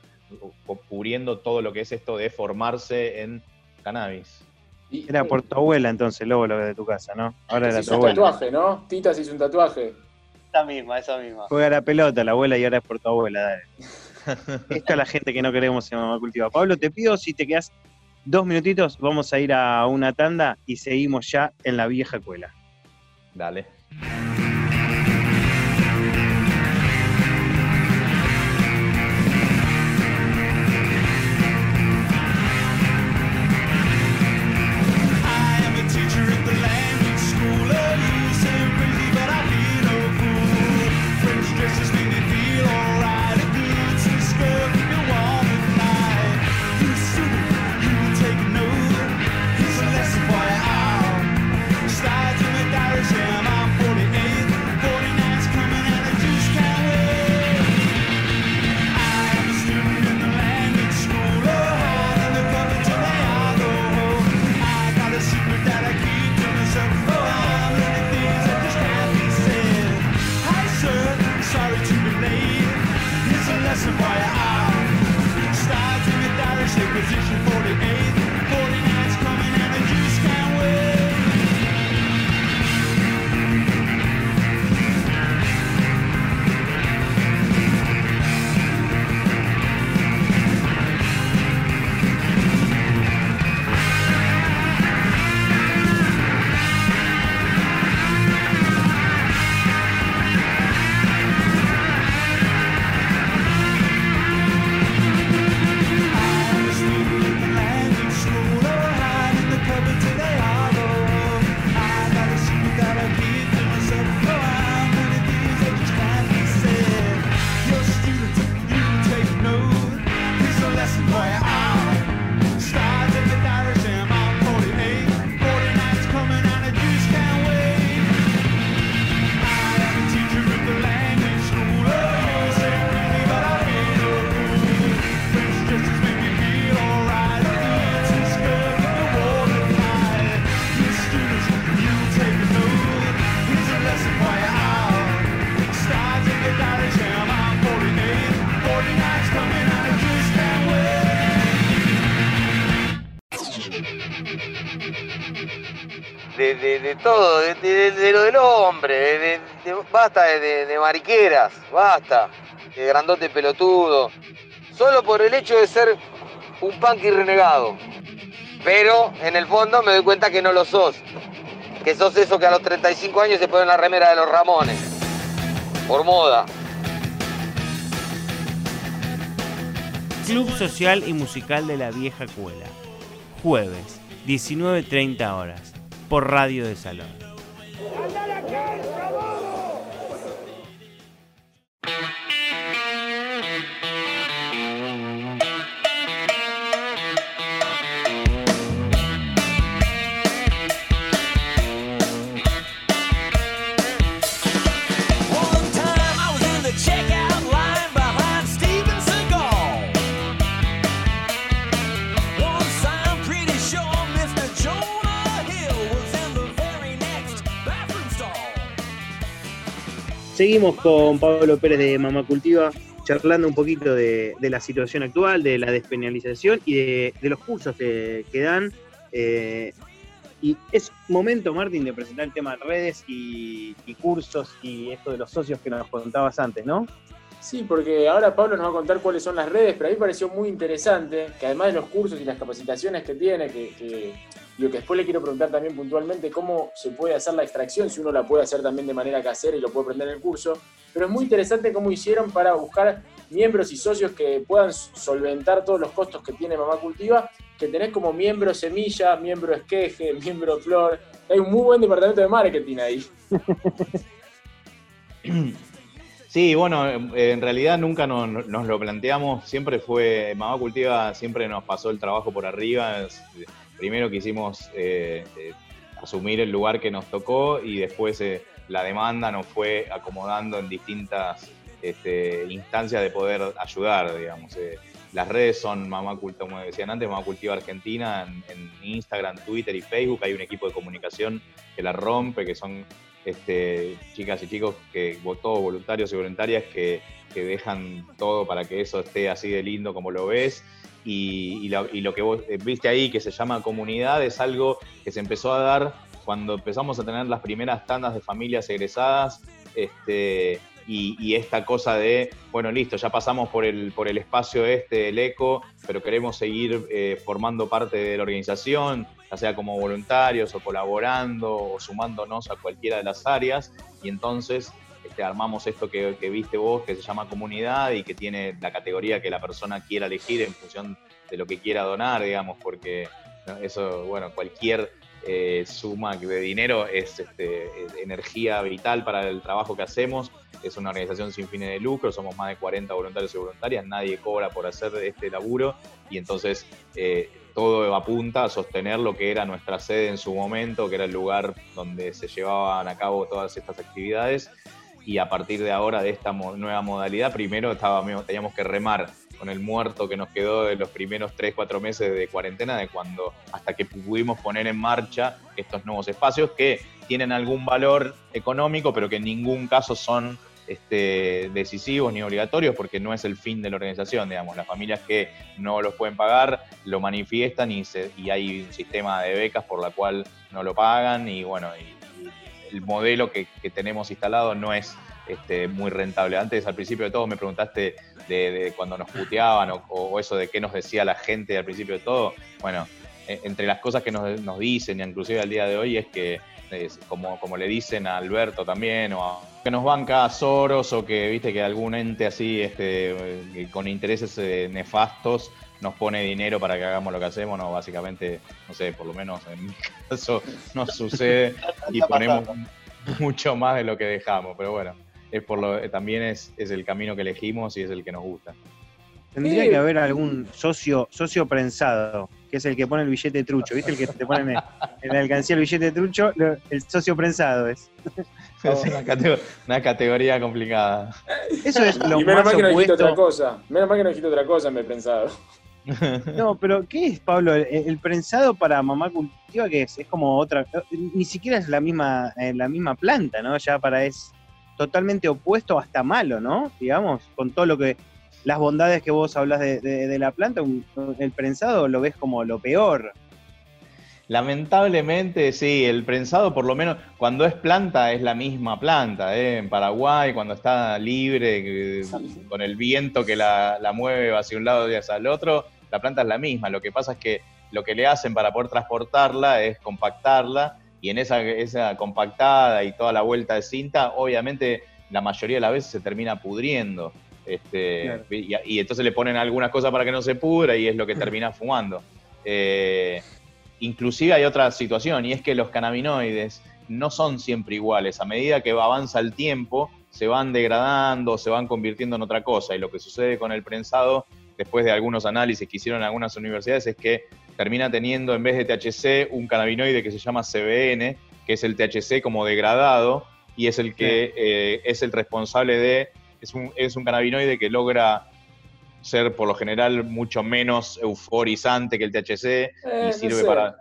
cubriendo todo lo que es esto de formarse en cannabis. Era por tu abuela entonces, luego lo de tu casa, ¿no? Ahora era tu abuela. un tatuaje, ¿no? Tita se hizo un tatuaje. Esa misma, esa misma. Juega la pelota la abuela y ahora es por tu abuela, dale. [laughs] Esta es la gente que no queremos en Mamá Cultiva. Pablo, te pido si te quedas dos minutitos, vamos a ir a una tanda y seguimos ya en la vieja escuela. Dale. De, lo del hombre, basta de, mariqueras, basta, de grandote pelotudo, solo por el hecho de ser un punky renegado. Pero en el fondo me doy cuenta que no lo sos, que sos eso que a los 35 años se pone la remera de los Ramones, por moda. Club Social y Musical de la Vieja Cuela. Jueves, 19.30 horas, por Radio de Salón. ¡Anda a la Seguimos con Pablo Pérez de Mamá Cultiva, charlando un poquito de, la situación actual, de la despenalización y de, los cursos que, dan. Eh, y es momento, Martín, de presentar el tema de redes y, cursos y esto de los socios que nos contabas antes, ¿no? Sí, porque ahora Pablo nos va a contar cuáles son las redes, pero a mí me pareció muy interesante que además de los cursos y las capacitaciones que tiene, que lo que después le quiero preguntar también puntualmente cómo se puede hacer la extracción, si uno la puede hacer también de manera casera y lo puede aprender en el curso. Pero es muy interesante cómo hicieron para buscar miembros y socios que puedan solventar todos los costos que tiene Mamá Cultiva, que tenés como miembro semilla, miembro esqueje, [laughs] miembro flor. Hay un muy buen departamento de marketing ahí. [laughs] Sí, bueno, en realidad nunca nos, nos, lo planteamos, siempre fue, Mamá Cultiva siempre nos pasó el trabajo por arriba, primero quisimos eh, eh, asumir el lugar que nos tocó y después eh, la demanda nos fue acomodando en distintas este, instancias de poder ayudar, digamos. las redes son Mamá Cultiva, como decían antes, Mamá Cultiva Argentina, en, Instagram, Twitter y Facebook hay un equipo de comunicación que la rompe, que son este, chicas y chicos, que todos voluntarios y voluntarias que dejan todo para que eso esté así de lindo como lo ves y, lo, que vos eh, viste ahí, que se llama comunidad, es algo que se empezó a dar cuando empezamos a tener las primeras tandas de familias egresadas. Este, y, esta cosa de, bueno, listo, ya pasamos por el, por el espacio este, el ECO, pero queremos seguir eh, formando parte de la organización, ya sea como voluntarios o colaborando o sumándonos a cualquiera de las áreas. Y entonces este, armamos esto que, viste vos, que se llama comunidad y que tiene la categoría que la persona quiera elegir en función de lo que quiera donar, digamos, porque eso, bueno, cualquier eh, suma de dinero es este, energía vital para el trabajo que hacemos. Es una organización sin fines de lucro, somos más de 40 voluntarios y voluntarias, nadie cobra por hacer este laburo y entonces eh, todo apunta a sostener lo que era nuestra sede en su momento, que era el lugar donde se llevaban a cabo todas estas actividades y a partir de ahora de esta nueva modalidad, primero estábamos, teníamos que remar con el muerto que nos quedó de los primeros 3, 4 meses de cuarentena, de cuando hasta que pudimos poner en marcha estos nuevos espacios que tienen algún valor económico, pero que en ningún caso son este, decisivos ni obligatorios porque no es el fin de la organización, digamos, las familias que no los pueden pagar lo manifiestan y, y hay un sistema de becas por la cual no lo pagan y bueno, y el modelo que, tenemos instalado no es este, muy rentable. Antes, al principio de todo, me preguntaste de, cuando nos puteaban o, eso de qué nos decía la gente al principio de todo. Bueno, e, entre las cosas que nos, dicen, y inclusive al día de hoy, es que, como, como le dicen a Alberto también, o que nos banca a Soros, o que viste que algún ente así, este, con intereses eh, nefastos, nos pone dinero para que hagamos lo que hacemos, no, básicamente, no sé, por lo menos en mi [laughs] caso nos sucede y ponemos mucho más de lo que dejamos, pero bueno, es por lo, también es, es el camino que elegimos y es el que nos gusta. Tendría que haber algún socio, socio prensado, que es el que pone el billete trucho, ¿viste? El que te pone en, la alcancía el billete trucho, el socio prensado es. [laughs] Es una, categoría complicada. Eso es lo y menos mal que no dijiste otra cosa. Menos mal que no dijiste otra cosa, me he pensado. [laughs] No, pero ¿qué es, Pablo? El, prensado para mamá cultiva, que es? Es como otra, ni siquiera es la misma, eh, la misma planta, ¿no? Ya para es totalmente opuesto hasta malo, ¿no? Digamos, con todo lo que, las bondades que vos hablas de, la planta, el prensado lo ves como lo peor. Lamentablemente, sí, el prensado, por lo menos, cuando es planta, es la misma planta. ¿eh? En Paraguay, cuando está libre, con el viento que la, mueve hacia un lado y hacia el otro, la planta es la misma. Lo que pasa es que lo que le hacen para poder transportarla es compactarla, y en esa, esa compactada y toda la vuelta de cinta, obviamente la mayoría de las veces se termina pudriendo. Este, y, entonces le ponen algunas cosas para que no se pudra y es lo que termina fumando. Eh, inclusive hay otra situación y es que los cannabinoides no son siempre iguales. A medida que avanza el tiempo, se van degradando, se van convirtiendo en otra cosa. Y lo que sucede con el prensado, después de algunos análisis que hicieron en algunas universidades, es que termina teniendo en vez de THC un cannabinoide que se llama CBN, que es el THC como degradado y es el que eh, es el responsable de, es un, es un cannabinoide que logra ser por lo general mucho menos euforizante que el THC y eh, sirve para,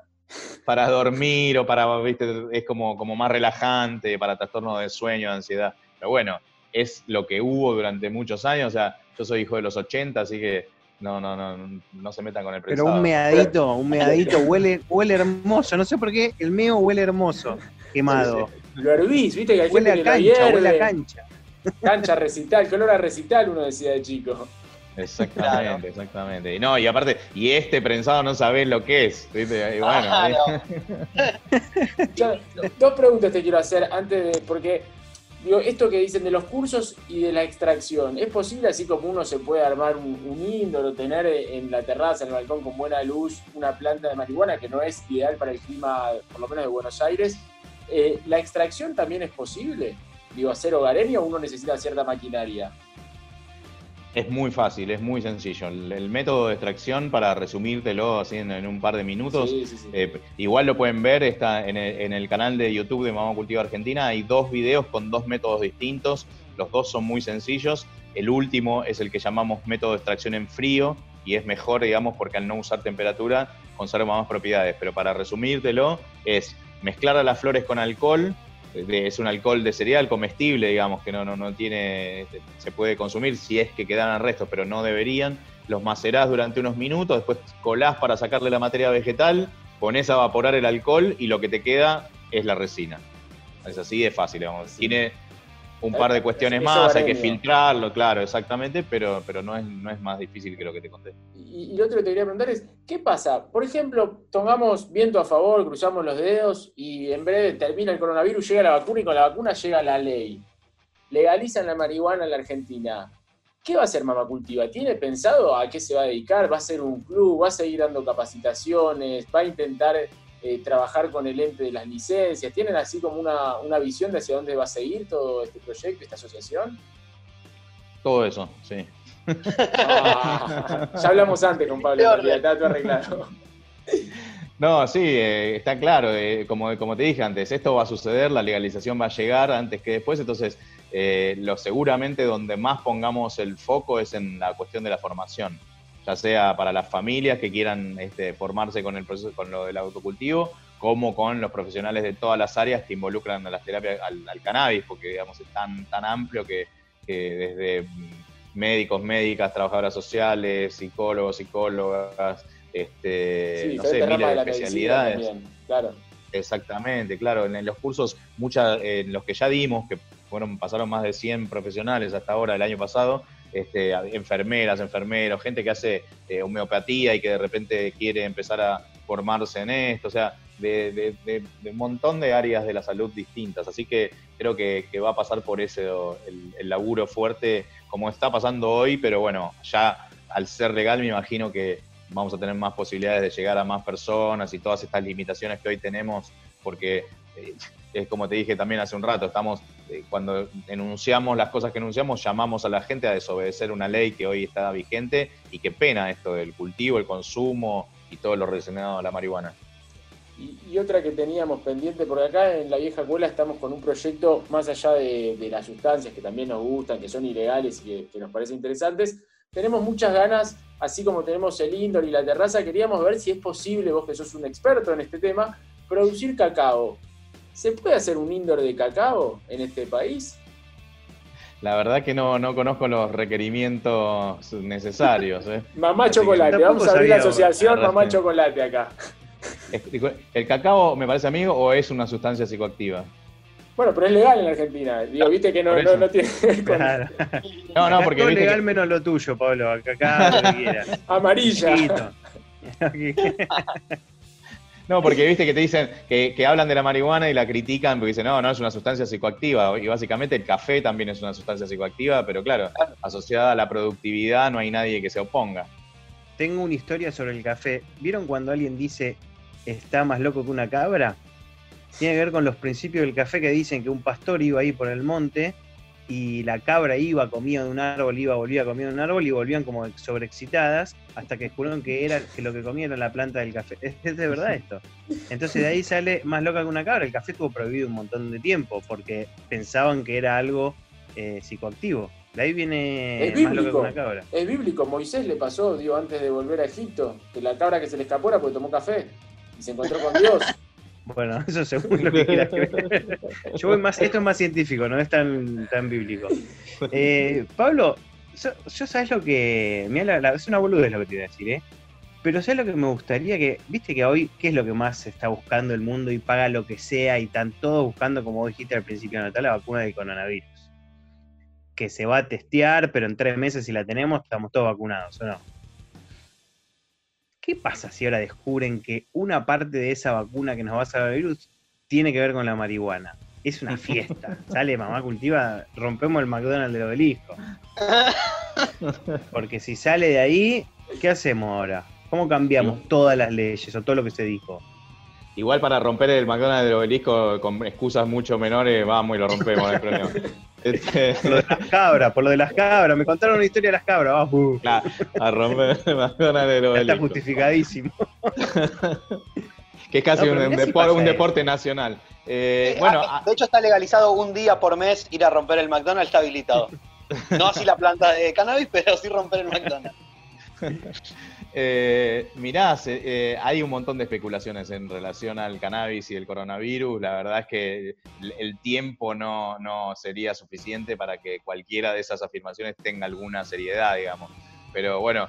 para dormir o para, ¿viste? es como, como más relajante, para trastornos de sueño, de ansiedad. Pero bueno, es lo que hubo durante muchos años, o sea, yo soy hijo de los 80, así que no, no, no, no se metan con el prensado. Pero un meadito, un meadito huele, huele hermoso, no sé por qué, el meo huele hermoso, quemado. Lo hervís, viste que hay huele a cancha, huele a cancha. Cancha recital, color a recital, uno decía de chico. Exactamente, exactamente. Y no, y aparte, y este prensado no sabés lo que es. ¿viste? bueno, [laughs] dos preguntas te quiero hacer antes de. Porque, digo, esto que dicen de los cursos y de la extracción, ¿es posible así como uno se puede armar un, un o tener en la terraza, en el balcón con buena luz, una planta de marihuana que no es ideal para el clima, por lo menos de Buenos Aires? Eh, ¿La extracción también es posible? Digo, hacer hogareño o uno necesita cierta maquinaria. Es muy fácil, es muy sencillo. El, método de extracción, para resumírtelo así en, un par de minutos, eh, igual lo pueden ver, está en el, canal de YouTube de Mamá Cultiva Argentina, hay dos videos con dos métodos distintos, los dos son muy sencillos. El último es el que llamamos método de extracción en frío y es mejor, digamos, porque al no usar temperatura conserva más propiedades. Pero para resumírtelo, es mezclar a las flores con alcohol, es un alcohol de cereal comestible, digamos, que no, no, no tiene, se puede consumir si es que quedaran restos, pero no deberían. Los macerás durante unos minutos, después colás para sacarle la materia vegetal, pones a evaporar el alcohol y lo que te queda es la resina. Es así de fácil, digamos. Tiene un par de cuestiones más, hay que filtrarlo, claro, exactamente, pero, pero no, es, no es más difícil que lo que te conté. Y, lo otro que te quería preguntar es, ¿qué pasa? Por ejemplo, tomamos viento a favor, cruzamos los dedos y en breve termina el coronavirus, llega la vacuna y con la vacuna llega la ley. Legalizan la marihuana en la Argentina. ¿Qué va a hacer Mama Cultiva? ¿Tiene pensado a qué se va a dedicar? ¿Va a ser un club? ¿Va a seguir dando capacitaciones? ¿Va a intentar eh, trabajar con el ente de las licencias? ¿Tienen así como una, visión de hacia dónde va a seguir todo este proyecto, esta asociación? Todo eso, sí. Ah, ya hablamos antes con Pablo, está todo arreglado. No, sí, eh, está claro, eh, como, como te dije antes, esto va a suceder, la legalización va a llegar antes que después, entonces lo seguramente donde más pongamos el foco es en la cuestión de la formación ya sea para las familias que quieran este, formarse con el proceso, con lo del autocultivo, como con los profesionales de todas las áreas que involucran a las terapias al, cannabis, porque digamos es tan, tan amplio que, desde médicos, médicas, trabajadoras sociales, psicólogos, psicólogas, este, no sé, miles de especialidades. claro. Exactamente, claro. En, los cursos, muchas, en los que ya dimos, que fueron, pasaron más de 100 profesionales hasta ahora el año pasado, este, enfermeras, enfermeros, gente que hace eh, homeopatía y que de repente quiere empezar a formarse en esto, o sea, de, un montón de áreas de la salud distintas. Así que creo que, va a pasar por ese el, laburo fuerte como está pasando hoy, pero bueno, ya al ser legal me imagino que vamos a tener más posibilidades de llegar a más personas y todas estas limitaciones que hoy tenemos, porque es como te dije también hace un rato, estamos, eh, cuando enunciamos las cosas que enunciamos, llamamos a la gente a desobedecer una ley que hoy está vigente y qué pena esto del cultivo, el consumo y todo lo relacionado a la marihuana. Y, otra que teníamos pendiente por acá, en la vieja escuela estamos con un proyecto más allá de, las sustancias que también nos gustan, que son ilegales y que, nos parecen interesantes. Tenemos muchas ganas, así como tenemos el indoor y la terraza, queríamos ver si es posible, vos que sos un experto en este tema, producir cacao. ¿Se puede hacer un indoor de cacao en este país? La verdad que no, no conozco los requerimientos necesarios. ¿eh? [laughs] Mamá Chocolate, vamos a abrir la asociación Mamá Chocolate acá. ¿El cacao me parece amigo o es una sustancia psicoactiva? Bueno, pero es legal en Argentina. Digo, viste que no, no, no, tiene. [laughs] Claro. No, no, porque. Viste legal que- menos lo tuyo, Pablo. Acá lo que quieras. [laughs] Amarilla. No, porque viste que te dicen que, que hablan de la marihuana y la critican porque dicen, no, no es una sustancia psicoactiva. Y básicamente el café también es una sustancia psicoactiva, pero claro, asociada a la productividad no hay nadie que se oponga. Tengo una historia sobre el café. ¿Vieron cuando alguien dice está más loco que una cabra? Tiene que ver con los principios del café que dicen que un pastor iba ahí por el monte y la cabra iba, comía de un árbol, iba, volvía, comía de un árbol y volvían como sobreexcitadas hasta que descubrieron que era que lo que comían era la planta del café. Es, [laughs] es de verdad esto. Entonces de ahí sale más loca que una cabra. El café estuvo prohibido un montón de tiempo porque pensaban que era algo eh, psicoactivo. De ahí viene Es más loca que bíblico. una cabra. Es bíblico. Moisés le pasó, digo, antes de volver a Egipto, que la cabra que se le escapó era porque tomó café y se encontró con Dios. Bueno, [laughs] eso según lo que [laughs] quieras creer. Yo voy más, esto es más científico, no es tan, tan bíblico. Eh, Pablo, yo, yo sabes lo que. Mirá, la- la- es una boludez lo que te iba a decir, ¿eh? Pero sabes lo que me gustaría que. Viste que hoy, ¿qué es lo que más se está buscando el mundo y paga lo que sea y están todos buscando, como dijiste al principio de la la vacuna del coronavirus? Que se va a testear, pero en tres meses, si la tenemos, estamos todos vacunados, ¿o no? ¿Qué pasa si ahora descubren que una parte de esa vacuna que nos va a salvar el virus tiene que ver con la marihuana? Es una fiesta. [laughs] Sale mamá cultiva, rompemos el McDonald's del obelisco. Porque si sale de ahí, ¿qué hacemos ahora? ¿Cómo cambiamos todas las leyes o todo lo que se dijo? Igual para romper el McDonald's del obelisco con excusas mucho menores, vamos y lo rompemos, no hay problema. [laughs] Este, [laughs] Por lo de las cabras, por lo de las cabras. Me contaron una historia de las cabras. Claro, a romper [laughs] el McDonald's está justificadísimo. [laughs] Que es casi No, un, depor- deporte nacional. Eh, Eh, bueno, ah, ah, de hecho está legalizado un día por mes ir a romper el McDonald's, está habilitado. No así la planta de cannabis, pero sí romper el McDonald's. Eh, mirá, eh, hay un montón de especulaciones en relación al cannabis y el coronavirus. La verdad es que el, tiempo no, no sería suficiente para que cualquiera de esas afirmaciones tenga alguna seriedad, digamos. Pero bueno,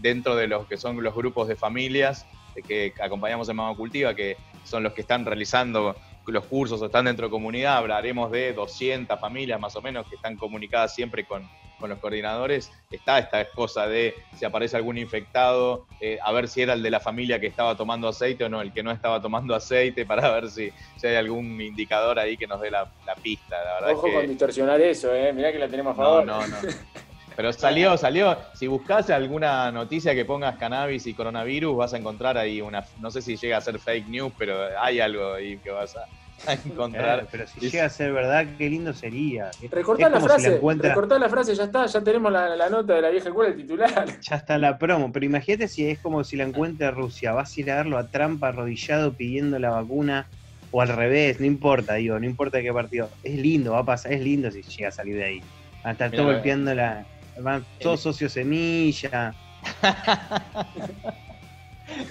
dentro de los que son los grupos de familias eh, que acompañamos en Mama Cultiva, que son los que están realizando los cursos o están dentro de comunidad, hablaremos de 200 familias más o menos que están comunicadas siempre con, con los coordinadores, está esta cosa de si aparece algún infectado, eh, a ver si era el de la familia que estaba tomando aceite o no, el que no estaba tomando aceite, para ver si, si hay algún indicador ahí que nos dé la, la pista. La verdad Ojo es que, con distorsionar eso, ¿eh? Mirá que la tenemos a no, favor. no, no. [laughs] Pero salió, salió. Si buscas alguna noticia que pongas cannabis y coronavirus, vas a encontrar ahí una. No sé si llega a ser fake news, pero hay algo ahí que vas a, a encontrar. Claro, pero si Es- llega a ser verdad, qué lindo sería. Recortá la como si frase, encuentra- recortá la frase, ya está, ya tenemos la, la nota de la vieja escuela, el titular. [laughs] Ya está la promo, pero imagínate si es como si la encuentra Rusia, vas a ir a verlo a Trump arrodillado pidiendo la vacuna, o al revés, no importa, digo, no importa de qué partido. Es lindo, va a pasar, es lindo si llega a salir de ahí. Van a estar Mira, todos eh. golpeando la. Van todos socios semilla. [laughs]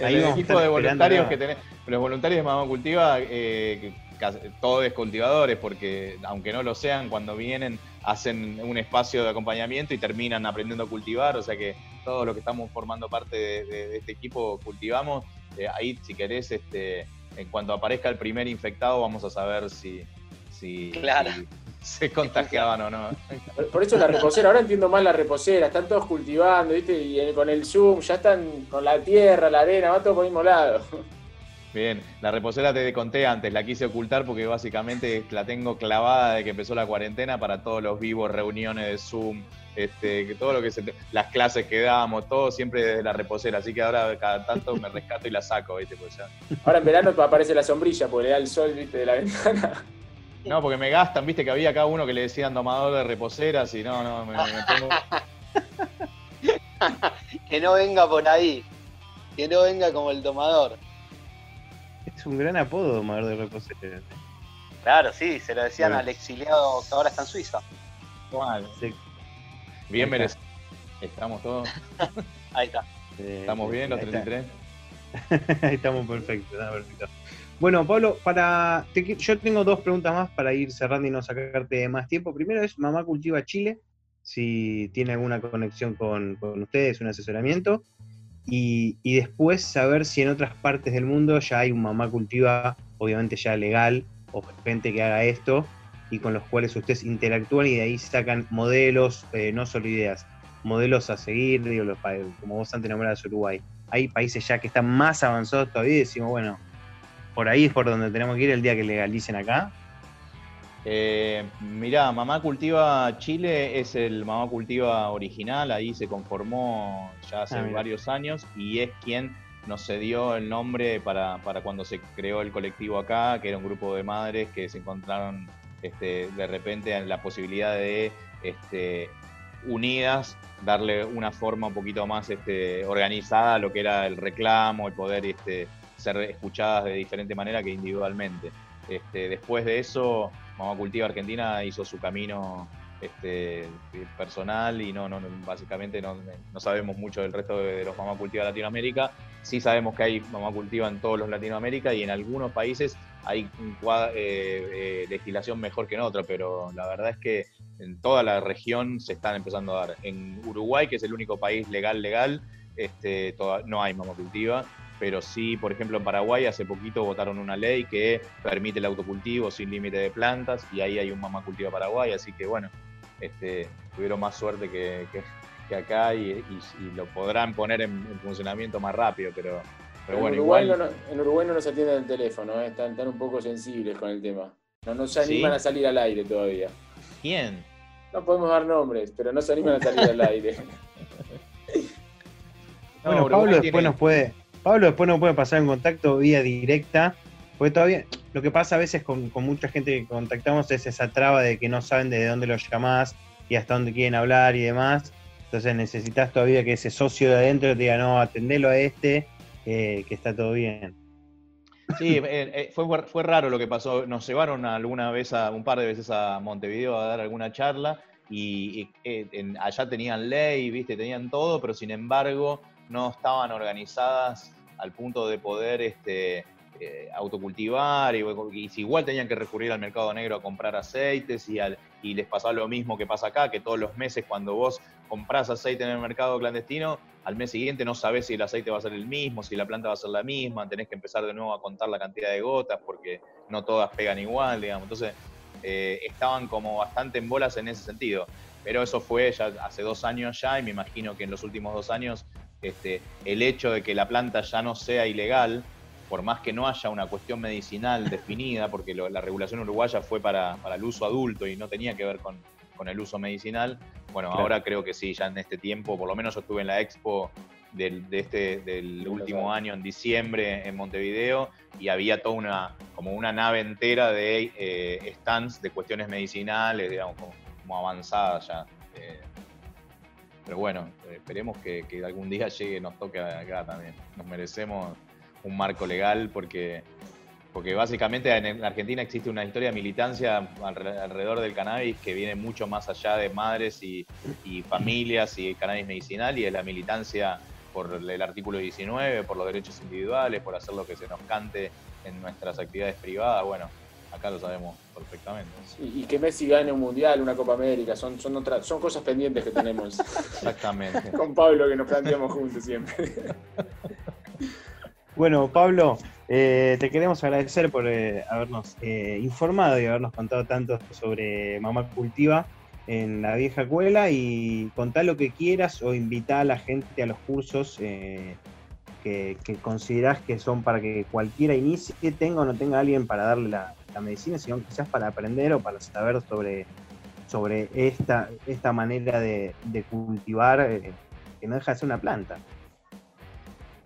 Ahí el equipo de voluntarios que tenés, los voluntarios de Mamá Cultiva, eh, casi- todos cultivadores, porque aunque no lo sean, cuando vienen hacen un espacio de acompañamiento y terminan aprendiendo a cultivar, o sea que todos los que estamos formando parte de, de- de este equipo cultivamos, Eh, ahí si querés, este, en cuanto aparezca el primer infectado vamos a saber si, si, Claro. si se contagiaban o no. Por- eso la reposera, ahora entiendo más la reposera, están todos cultivando, ¿viste? Y con el Zoom, ya están con la tierra, la arena, va todo por el mismo lado. Bien, la reposera te conté antes, la quise ocultar porque básicamente la tengo clavada de que empezó la cuarentena para todos los vivos, reuniones de Zoom, este, que todo lo que se te- las clases que damos, todo siempre desde la reposera, así que ahora cada tanto me rescato y la saco, ¿viste? Pues ya. Ahora en verano aparece la sombrilla, porque le da el sol, ¿viste? De la [laughs] ventana. No, porque me gastan, viste que había acá uno que le decían domador de reposeras y no, no, me, me pongo- [laughs] Que no venga por ahí. Que no venga como el tomador. Es un gran apodo, domador de reposeras. Claro, sí, se lo decían Bueno. al exiliado que ahora está en Suiza. Sí. Bien Ahí está. merecido. Estamos todos, [laughs] Ahí está. Estamos bien los ahí está. 33. [laughs] Ahí estamos perfectos, está perfecto. Bueno, Pablo, para te yo tengo dos preguntas más para ir cerrando y no sacarte más tiempo. Primero es Mamá Cultiva Chile, si tiene alguna conexión con, con ustedes, un asesoramiento. Y, y después saber si en otras partes del mundo ya hay un mamá cultiva, obviamente ya legal, o gente que haga esto, y con los cuales ustedes interactúan y de ahí sacan modelos, eh, no solo ideas, modelos a seguir, digo, los, como vos antes nombrabas Uruguay. Hay países ya que están más avanzados todavía y decimos, bueno, por ahí es por donde tenemos que ir el día que legalicen acá. Eh, mirá, Mamá Cultiva Chile es el Mamá Cultiva original, ahí se conformó ya hace Ah, mira. varios años y es quien nos cedió el nombre para, para cuando se creó el colectivo acá, que era un grupo de madres que se encontraron este, de repente en la posibilidad de este, unidas darle una forma un poquito más este, organizada a lo que era el reclamo, el poder este, ser escuchadas de diferente manera que individualmente. Este, después de eso, Mamá Cultiva Argentina hizo su camino este, personal y no, no, básicamente no, sabemos mucho del resto de, los Mamá Cultiva de Latinoamérica. Sí sabemos que hay Mamá Cultiva en todos los Latinoamérica y en algunos países hay eh, eh, legislación mejor que en otros, pero la verdad es que en toda la región se están empezando a dar. En Uruguay, que es el único país legal, legal, este, toda- no hay Mamá Cultiva pero sí, por ejemplo, en Paraguay hace poquito votaron una ley que permite el autocultivo sin límite de plantas y ahí hay un mamá cultiva Paraguay, así que bueno, este, tuvieron más suerte que, que- que acá y, y- y lo podrán poner en, en funcionamiento más rápido, pero, pero en, bueno, Uruguay igual... no, en Uruguay no nos atienden el teléfono, eh, están, están un poco sensibles con el tema. No, no se ¿Sí? animan a salir al aire todavía. ¿Quién? No podemos dar nombres, pero no se animan a salir al aire. [laughs] No, bueno, Uruguay Pablo después nos puede, Pablo después nos puede pasar en contacto vía directa, porque todavía lo que pasa a veces con, mucha gente que contactamos es esa traba de que no saben de dónde los llamás y hasta dónde quieren hablar y demás. Entonces necesitas todavía que ese socio de adentro te diga, no, atendelo a este, eh, que está todo bien. Sí, eh, eh, fue, fue raro lo que pasó. Nos llevaron alguna vez, a, un par de veces a Montevideo a dar alguna charla y, y, en- allá tenían ley, viste, tenían todo, pero sin embargo no estaban organizadas al punto de poder este, eh, autocultivar y, y igual tenían que recurrir al mercado negro a comprar aceites y les pasaba lo mismo que pasa acá, que todos los meses cuando vos comprás aceite en el mercado clandestino, al mes siguiente no sabés si el aceite va a ser el mismo, si la planta va a ser la misma, tenés que empezar de nuevo a contar la cantidad de gotas porque no todas pegan igual, digamos. Entonces, eh, estaban como bastante en bolas en ese sentido. Pero eso fue ya hace dos años ya y me imagino que en los últimos dos años este, el hecho de que la planta ya no sea ilegal, por más que no haya una cuestión medicinal [laughs] definida, porque lo- la regulación uruguaya fue para, para el uso adulto y no tenía que ver con, con el uso medicinal, bueno, Claro. ahora creo que sí, ya en este tiempo, por lo menos yo estuve en la expo del, de este, del último año en diciembre en Montevideo y había toda una, como una nave entera de eh, stands de cuestiones medicinales, digamos, como, como avanzadas ya. eh. Pero bueno, eh, esperemos que, algún día [laughs] llegue nos toque acá también. Nos merecemos un marco legal porque, porque básicamente en en Argentina existe una historia de militancia alre- alrededor del cannabis que viene mucho más allá de madres y, y familias y cannabis medicinal y es la militancia por el artículo 19, por los derechos individuales, por hacer lo que se nos cante en nuestras actividades privadas. Bueno, acá lo sabemos perfectamente. Y, y que Messi gane un mundial, una Copa América, son, son, otras, son cosas pendientes que tenemos [laughs] Exactamente. [laughs] con Pablo que nos planteamos juntos siempre. [laughs] Bueno, Pablo, eh, te queremos agradecer por eh, habernos eh, informado y habernos contado tanto sobre Mamá Cultiva en la vieja escuela y contar lo que quieras o invitar a la gente a los cursos eh, que, que considerás que son para que cualquiera inicie, tenga o no tenga alguien para darle la, la medicina, sino quizás para aprender o para saber sobre, sobre esta, esta manera de, de cultivar eh, que no deja de ser una planta.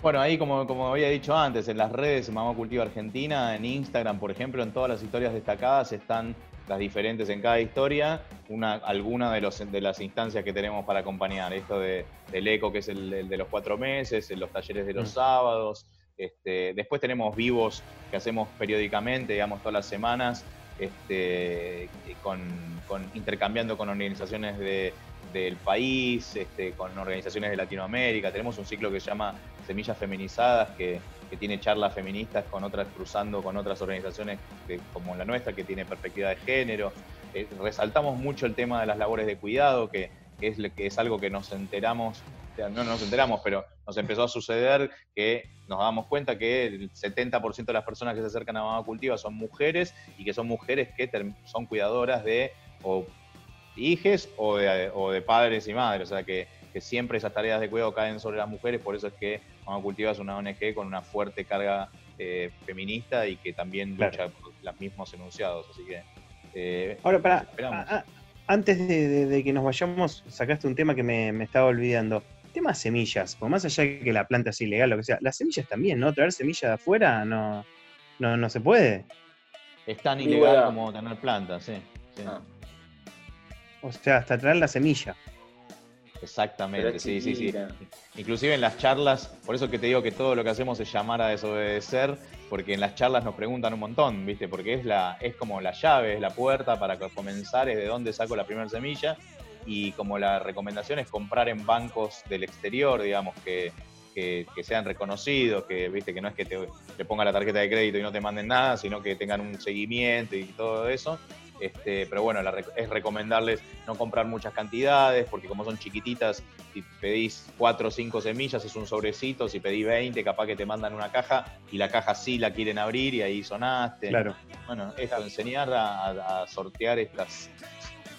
Bueno, ahí como, como había dicho antes, en las redes Mamá Cultiva Argentina, en Instagram, por ejemplo, en todas las historias destacadas están las diferentes en cada historia, una, alguna de, los, de las instancias que tenemos para acompañar. Esto de, del ECO, que es el, el de los cuatro meses, en los talleres de los Mm. sábados. Este, después tenemos vivos que hacemos periódicamente, digamos, todas las semanas, este, con, intercambiando con organizaciones de, del país, este, con organizaciones de Latinoamérica. Tenemos un ciclo que se llama Semillas Feminizadas, que, tiene charlas feministas con otras, cruzando con otras organizaciones como la nuestra, que tiene perspectiva de género. Eh, resaltamos mucho el tema de las labores de cuidado, que es algo que nos enteramos no nos enteramos, pero nos empezó a suceder que nos damos cuenta que el 70% de las personas que se acercan a Mamá Cultiva son mujeres y que son mujeres que son cuidadoras de o hijes o de, padres y madres, o sea que, siempre esas tareas de cuidado caen sobre las mujeres, por eso es que Mamá Cultiva es una ONG con una fuerte carga eh, feminista y que también lucha por los mismos enunciados, así que... Eh, Ahora, para, antes de, que nos vayamos, sacaste un tema que me, me estaba olvidando tema semillas, por más allá de que la planta es ilegal, lo que sea, las semillas también, ¿no? Traer semillas de afuera no, no, no se puede. Es tan ilegal como tener plantas, sí. Ah. O sea, hasta traer la semilla. Exactamente, sí, sí, sí. Inclusive en las charlas, por eso que te digo que todo lo que hacemos es llamar a desobedecer, porque en las charlas nos preguntan un montón, ¿viste? Porque es la, es como la llave, es la puerta para comenzar, es de dónde saco la primera semilla, y como la recomendación es comprar en bancos del exterior, digamos, que, sean reconocidos, que viste que no es que te, te, ponga la tarjeta de crédito y no te manden nada, sino que tengan un seguimiento y todo eso. Este, pero bueno, es recomendarles no comprar muchas cantidades, porque como son chiquititas, si pedís 4 o 5 semillas es un sobrecito, si pedís 20, capaz que te mandan una caja y la caja sí la quieren abrir y ahí sonaste. Claro. Bueno, esto, enseñar a sortear estas,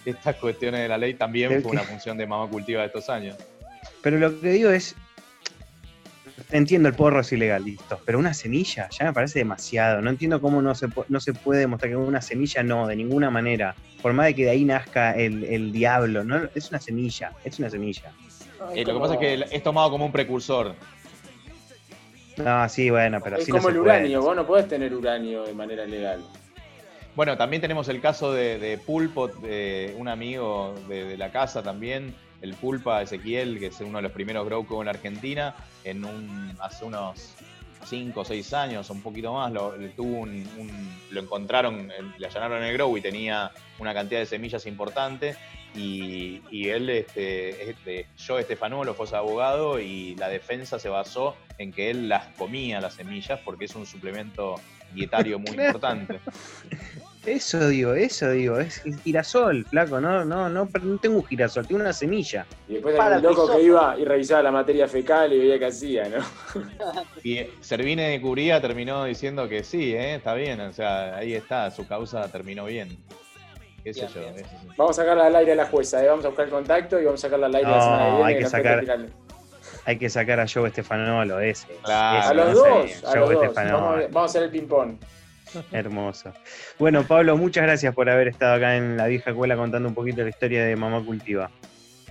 estas cuestiones de la ley también fue una función de mamá cultiva de estos años. Pero lo que digo es, entiendo el porro es ilegal, listo, pero una semilla ya me parece demasiado. No entiendo cómo no se, no se puede demostrar que una semilla no, de ninguna manera. Por más de que de ahí nazca el, diablo, no, es una semilla, es una semilla. Eh, lo que pasa es que es tomado como un precursor. No, sí, bueno, pero es como el uranio, vos no podés tener uranio de manera legal. Bueno, también tenemos el caso de, Pulpo, de un amigo de, la casa también, el Pulpa Ezequiel, que es uno de los primeros grow en Argentina, en un, hace unos 5 o 6 años, un poquito más, lo, tuvo un, lo encontraron, le allanaron el grow y tenía una cantidad de semillas importante. Y, él, este, este, yo, Estefanolo, fue abogado y la defensa se basó en que él las comía las semillas porque es un suplemento dietario muy [laughs] importante. Eso digo, eso digo, es girasol, flaco, no, no, no, no tengo un girasol, tengo una semilla. Y después loco que iba y revisaba la materia fecal y veía qué hacía, ¿no? [laughs] y Servine de Curía terminó diciendo que sí, ¿eh? está bien, o sea, ahí está, su causa terminó bien. ¿Qué sé yo? Vamos a sacarla al aire a la jueza, ¿eh? vamos a buscar el contacto y vamos a sacarla al aire la semana que viene. Hay que sacar, hay que sacar a Joe Estefanolo, ese. Claro, a los dos, a los dos. Vamos, a hacer el ping-pong. [laughs] Hermoso. Bueno, Pablo, muchas gracias por haber estado acá en la vieja escuela contando un poquito la historia de Mamá Cultiva.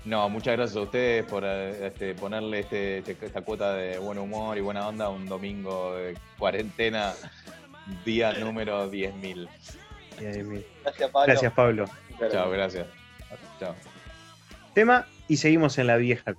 No, muchas gracias a ustedes por eh, este, ponerle este, este, esta cuota de buen humor y buena onda un domingo de cuarentena, día número 10.000. Gracias, Pablo. Gracias, Pablo. Chao, gracias. Chao. Tema y seguimos en la vieja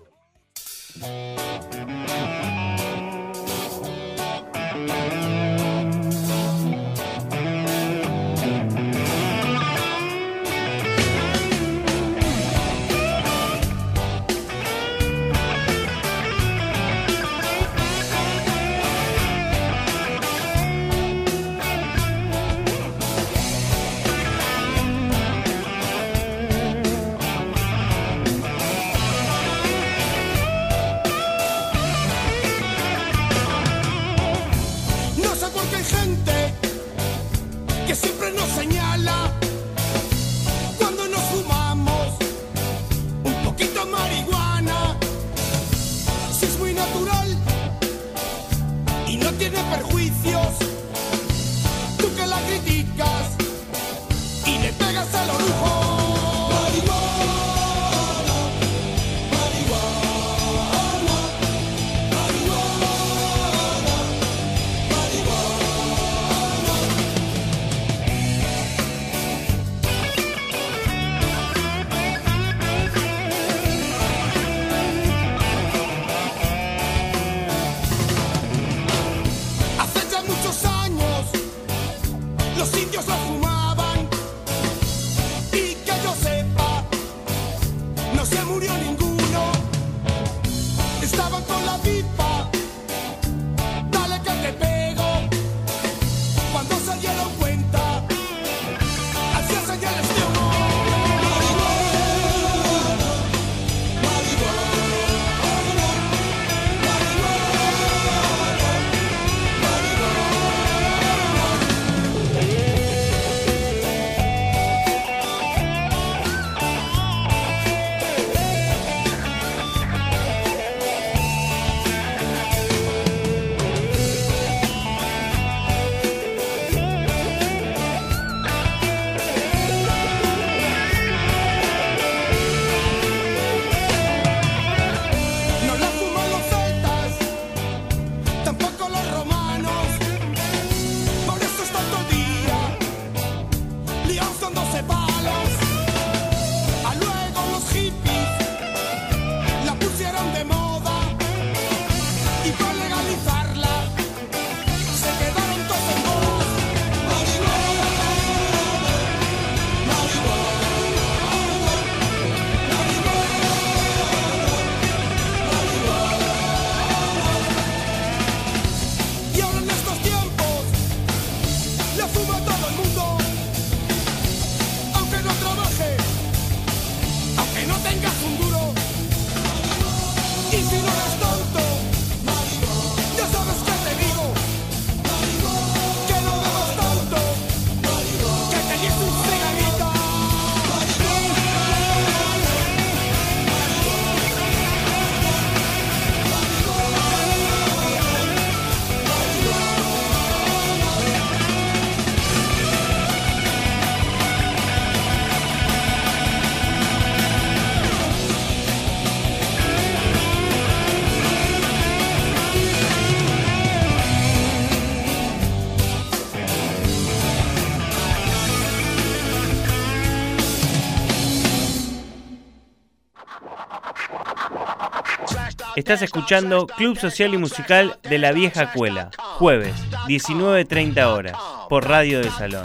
Estás escuchando Club Social y Musical de la Vieja Cuela, jueves, 19.30 horas, por Radio de Salón.